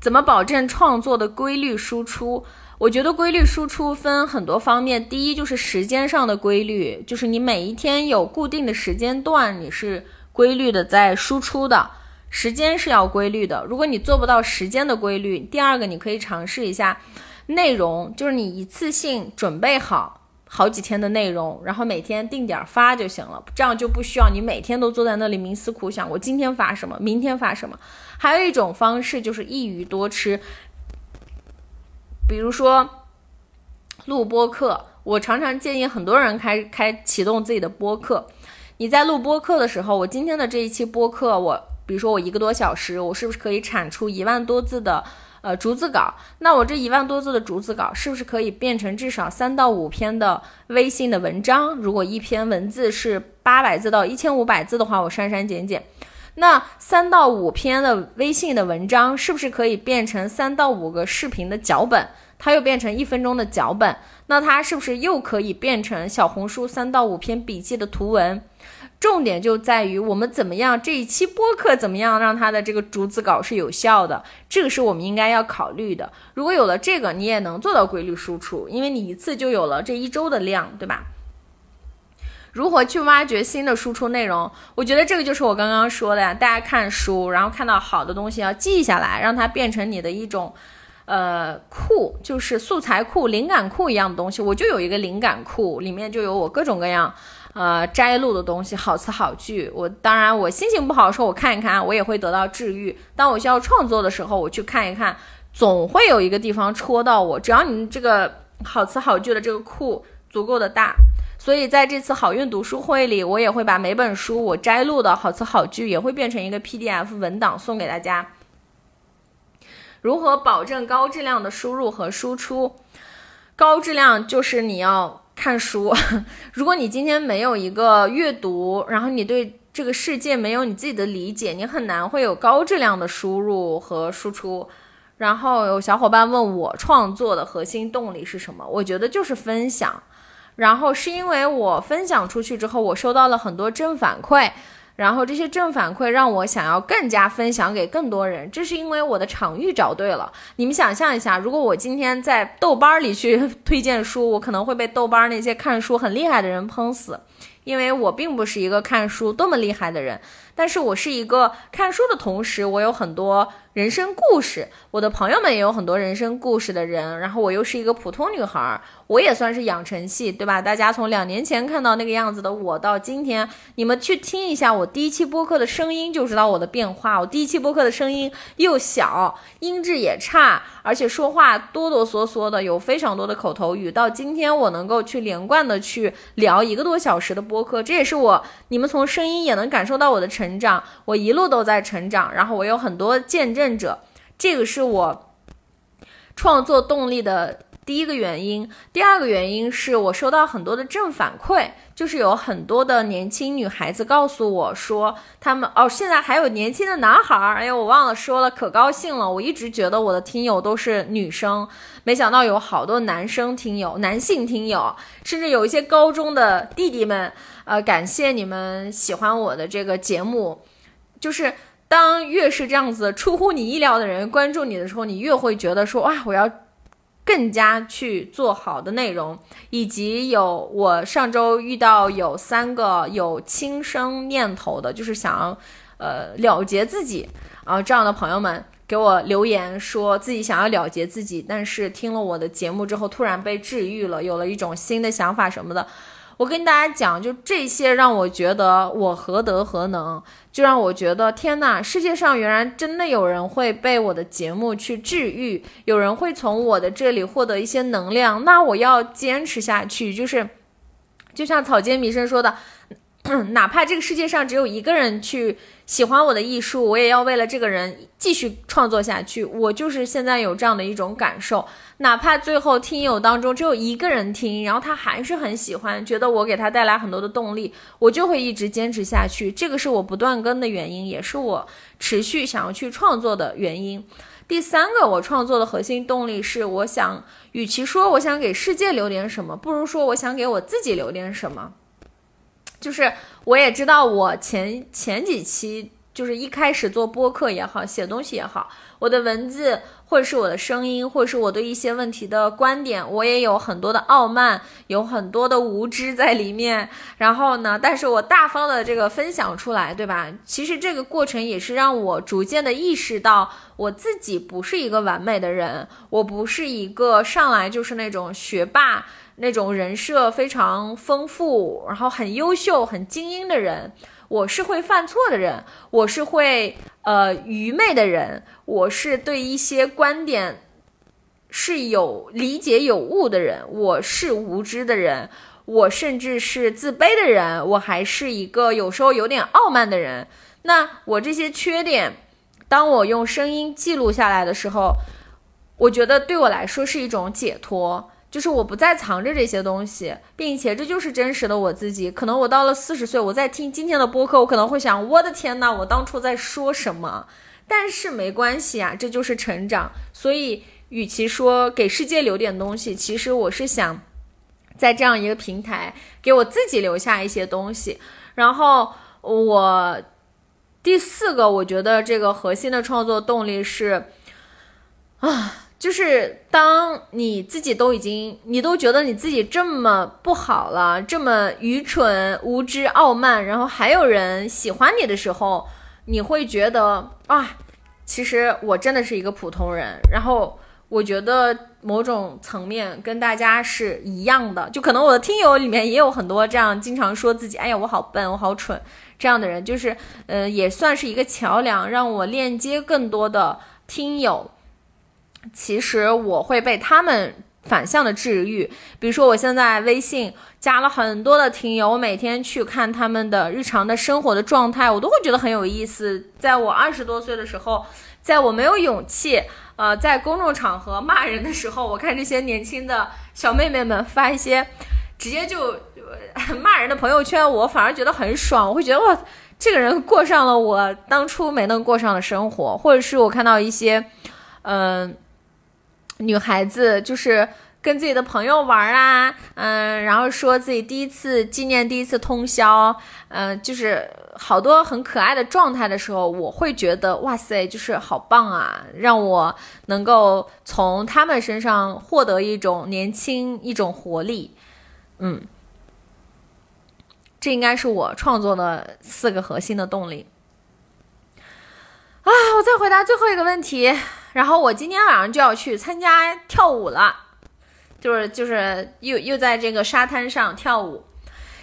怎么保证创作的规律输出？我觉得规律输出分很多方面。第一就是时间上的规律，就是你每一天有固定的时间段，你是规律的在输出的，时间是要规律的。如果你做不到时间的规律，第二个你可以尝试一下内容，就是你一次性准备好。好几天的内容，然后每天定点发就行了，这样就不需要你每天都坐在那里冥思苦想，我今天发什么，明天发什么。还有一种方式就是一鱼多吃，比如说录播课，我常常建议很多人开开启动自己的播客。你在录播课的时候，我今天的这一期播客，我比如说我一个多小时，我是不是可以产出一万多字的？呃，逐字稿，那我这一万多字的逐字稿是不是可以变成至少三到五篇的微信的文章？如果一篇文字是八百字到一千五百字的话，我删删减减，那三到五篇的微信的文章是不是可以变成三到五个视频的脚本？它又变成一分钟的脚本，那它是不是又可以变成小红书三到五篇笔记的图文？重点就在于我们怎么样这一期播客怎么样让它的这个逐字稿是有效的，这个是我们应该要考虑的。如果有了这个，你也能做到规律输出，因为你一次就有了这一周的量，对吧？如何去挖掘新的输出内容？我觉得这个就是我刚刚说的呀，大家看书，然后看到好的东西要记下来，让它变成你的一种呃库，就是素材库、灵感库一样的东西。我就有一个灵感库，里面就有我各种各样。呃，摘录的东西，好词好句。我当然，我心情不好的时候，我看一看，我也会得到治愈。当我需要创作的时候，我去看一看，总会有一个地方戳到我。只要你这个好词好句的这个库足够的大，所以在这次好运读书会里，我也会把每本书我摘录的好词好句也会变成一个 PDF 文档送给大家。如何保证高质量的输入和输出？高质量就是你要。看书，[LAUGHS] 如果你今天没有一个阅读，然后你对这个世界没有你自己的理解，你很难会有高质量的输入和输出。然后有小伙伴问我创作的核心动力是什么，我觉得就是分享。然后是因为我分享出去之后，我收到了很多正反馈。然后这些正反馈让我想要更加分享给更多人，这是因为我的场域找对了。你们想象一下，如果我今天在豆瓣里去推荐书，我可能会被豆瓣那些看书很厉害的人喷死，因为我并不是一个看书多么厉害的人。但是我是一个看书的同时，我有很多。人生故事，我的朋友们也有很多人生故事的人，然后我又是一个普通女孩，我也算是养成系，对吧？大家从两年前看到那个样子的我，到今天，你们去听一下我第一期播客的声音，就知道我的变化。我第一期播客的声音又小，音质也差，而且说话哆哆嗦嗦的，有非常多的口头语。到今天，我能够去连贯的去聊一个多小时的播客，这也是我，你们从声音也能感受到我的成成长，我一路都在成长，然后我有很多见证。者，这个是我创作动力的第一个原因。第二个原因是我收到很多的正反馈，就是有很多的年轻女孩子告诉我说，他们哦，现在还有年轻的男孩儿。哎呀，我忘了说了，可高兴了。我一直觉得我的听友都是女生，没想到有好多男生听友、男性听友，甚至有一些高中的弟弟们。呃，感谢你们喜欢我的这个节目，就是。当越是这样子出乎你意料的人关注你的时候，你越会觉得说哇，我要更加去做好的内容。以及有我上周遇到有三个有轻生念头的，就是想要呃了结自己啊这样的朋友们给我留言，说自己想要了结自己，但是听了我的节目之后突然被治愈了，有了一种新的想法什么的。我跟大家讲，就这些让我觉得我何德何能，就让我觉得天哪，世界上原来真的有人会被我的节目去治愈，有人会从我的这里获得一些能量，那我要坚持下去。就是，就像草间弥生说的。[CLEARS THROAT] 哪怕这个世界上只有一个人去喜欢我的艺术，我也要为了这个人继续创作下去。我就是现在有这样的一种感受。哪怕最后听友当中只有一个人听，然后他还是很喜欢，觉得我给他带来很多的动力，我就会一直坚持下去。这个是我不断更的原因，也是我持续想要去创作的原因。第三个，我创作的核心动力是，我想，与其说我想给世界留点什么，不如说我想给我自己留点什么。就是我也知道，我前前几期就是一开始做播客也好，写东西也好，我的文字或者是我的声音，或者是我对一些问题的观点，我也有很多的傲慢，有很多的无知在里面。然后呢，但是我大方的这个分享出来，对吧？其实这个过程也是让我逐渐的意识到，我自己不是一个完美的人，我不是一个上来就是那种学霸。那种人设非常丰富，然后很优秀、很精英的人，我是会犯错的人，我是会呃愚昧的人，我是对一些观点是有理解有误的人，我是无知的人，我甚至是自卑的人，我还是一个有时候有点傲慢的人。那我这些缺点，当我用声音记录下来的时候，我觉得对我来说是一种解脱。就是我不再藏着这些东西，并且这就是真实的我自己。可能我到了四十岁，我在听今天的播客，我可能会想：我的天呐，我当初在说什么？但是没关系啊，这就是成长。所以，与其说给世界留点东西，其实我是想在这样一个平台给我自己留下一些东西。然后，我第四个，我觉得这个核心的创作动力是啊。就是当你自己都已经，你都觉得你自己这么不好了，这么愚蠢、无知、傲慢，然后还有人喜欢你的时候，你会觉得啊，其实我真的是一个普通人。然后我觉得某种层面跟大家是一样的，就可能我的听友里面也有很多这样经常说自己，哎呀，我好笨，我好蠢这样的人，就是呃，也算是一个桥梁，让我链接更多的听友。其实我会被他们反向的治愈，比如说我现在微信加了很多的听友，我每天去看他们的日常的生活的状态，我都会觉得很有意思。在我二十多岁的时候，在我没有勇气呃在公众场合骂人的时候，我看这些年轻的小妹妹们发一些直接就骂人的朋友圈，我反而觉得很爽，我会觉得哇，这个人过上了我当初没能过上的生活，或者是我看到一些嗯。女孩子就是跟自己的朋友玩啊，嗯，然后说自己第一次纪念第一次通宵，嗯，就是好多很可爱的状态的时候，我会觉得哇塞，就是好棒啊，让我能够从他们身上获得一种年轻、一种活力，嗯，这应该是我创作的四个核心的动力。啊，我再回答最后一个问题。然后我今天晚上就要去参加跳舞了，就是就是又又在这个沙滩上跳舞，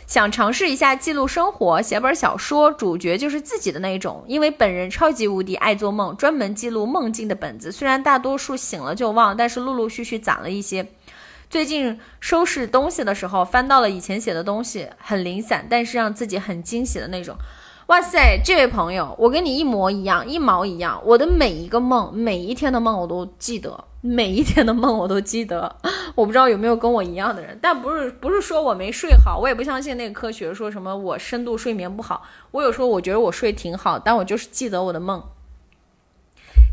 想尝试一下记录生活，写本小说，主角就是自己的那种。因为本人超级无敌爱做梦，专门记录梦境的本子，虽然大多数醒了就忘，但是陆陆续续攒了一些。最近收拾东西的时候，翻到了以前写的东西，很零散，但是让自己很惊喜的那种。哇塞，这位朋友，我跟你一模一样，一毛一样。我的每一个梦，每一天的梦我都记得，每一天的梦我都记得。[LAUGHS] 我不知道有没有跟我一样的人，但不是不是说我没睡好，我也不相信那个科学说什么我深度睡眠不好。我有时候我觉得我睡挺好，但我就是记得我的梦，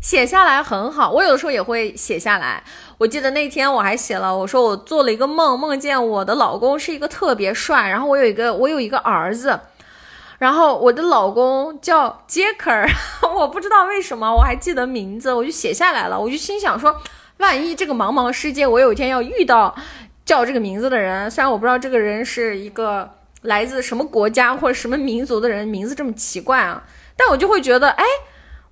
写下来很好。我有的时候也会写下来。我记得那天我还写了，我说我做了一个梦，梦见我的老公是一个特别帅，然后我有一个我有一个儿子。然后我的老公叫杰克尔，我不知道为什么我还记得名字，我就写下来了。我就心想说，万一这个茫茫世界我有一天要遇到叫这个名字的人，虽然我不知道这个人是一个来自什么国家或者什么民族的人，名字这么奇怪啊，但我就会觉得，哎，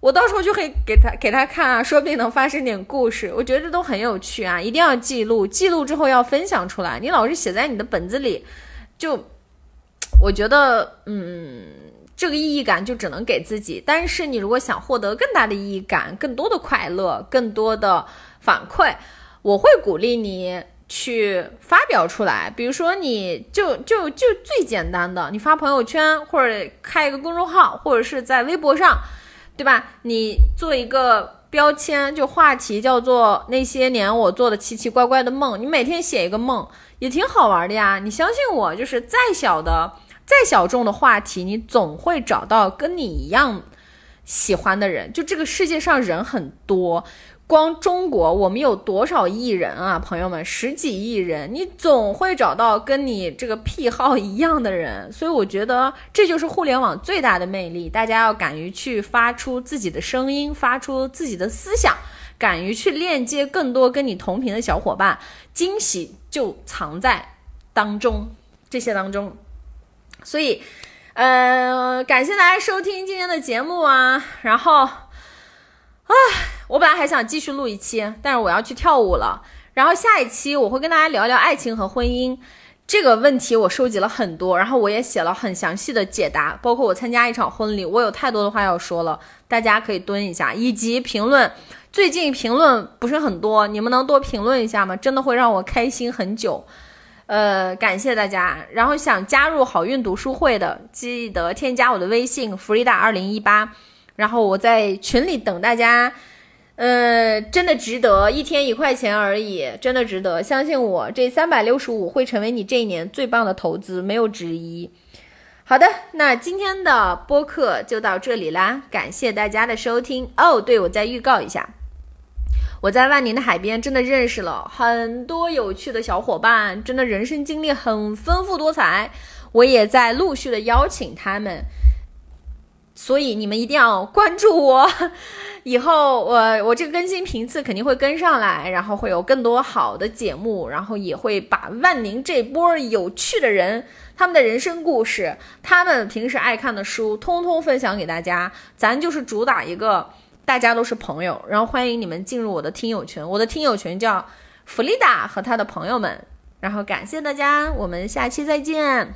我到时候就可以给他给他看啊，说不定能发生点故事。我觉得这都很有趣啊，一定要记录，记录之后要分享出来。你老是写在你的本子里。就我觉得，嗯，这个意义感就只能给自己。但是你如果想获得更大的意义感、更多的快乐、更多的反馈，我会鼓励你去发表出来。比如说，你就就就最简单的，你发朋友圈，或者开一个公众号，或者是在微博上，对吧？你做一个。标签就话题叫做那些年我做的奇奇怪怪的梦，你每天写一个梦也挺好玩的呀。你相信我，就是再小的、再小众的话题，你总会找到跟你一样喜欢的人。就这个世界上人很多。光中国，我们有多少亿人啊，朋友们，十几亿人，你总会找到跟你这个癖好一样的人，所以我觉得这就是互联网最大的魅力。大家要敢于去发出自己的声音，发出自己的思想，敢于去链接更多跟你同频的小伙伴，惊喜就藏在当中，这些当中。所以，呃，感谢大家收听今天的节目啊，然后。啊，我本来还想继续录一期，但是我要去跳舞了。然后下一期我会跟大家聊聊爱情和婚姻这个问题，我收集了很多，然后我也写了很详细的解答，包括我参加一场婚礼，我有太多的话要说了，大家可以蹲一下，以及评论。最近评论不是很多，你们能多评论一下吗？真的会让我开心很久。呃，感谢大家。然后想加入好运读书会的，记得添加我的微信 Frida 二零一八。然后我在群里等大家，呃，真的值得，一天一块钱而已，真的值得，相信我，这三百六十五会成为你这一年最棒的投资，没有之一。好的，那今天的播客就到这里啦，感谢大家的收听。哦，对，我再预告一下，我在万宁的海边真的认识了很多有趣的小伙伴，真的人生经历很丰富多彩，我也在陆续的邀请他们。所以你们一定要关注我，[LAUGHS] 以后我我这个更新频次肯定会跟上来，然后会有更多好的节目，然后也会把万宁这波有趣的人，他们的人生故事，他们平时爱看的书，通通分享给大家。咱就是主打一个大家都是朋友，然后欢迎你们进入我的听友群，我的听友群叫弗利达和他的朋友们。然后感谢大家，我们下期再见。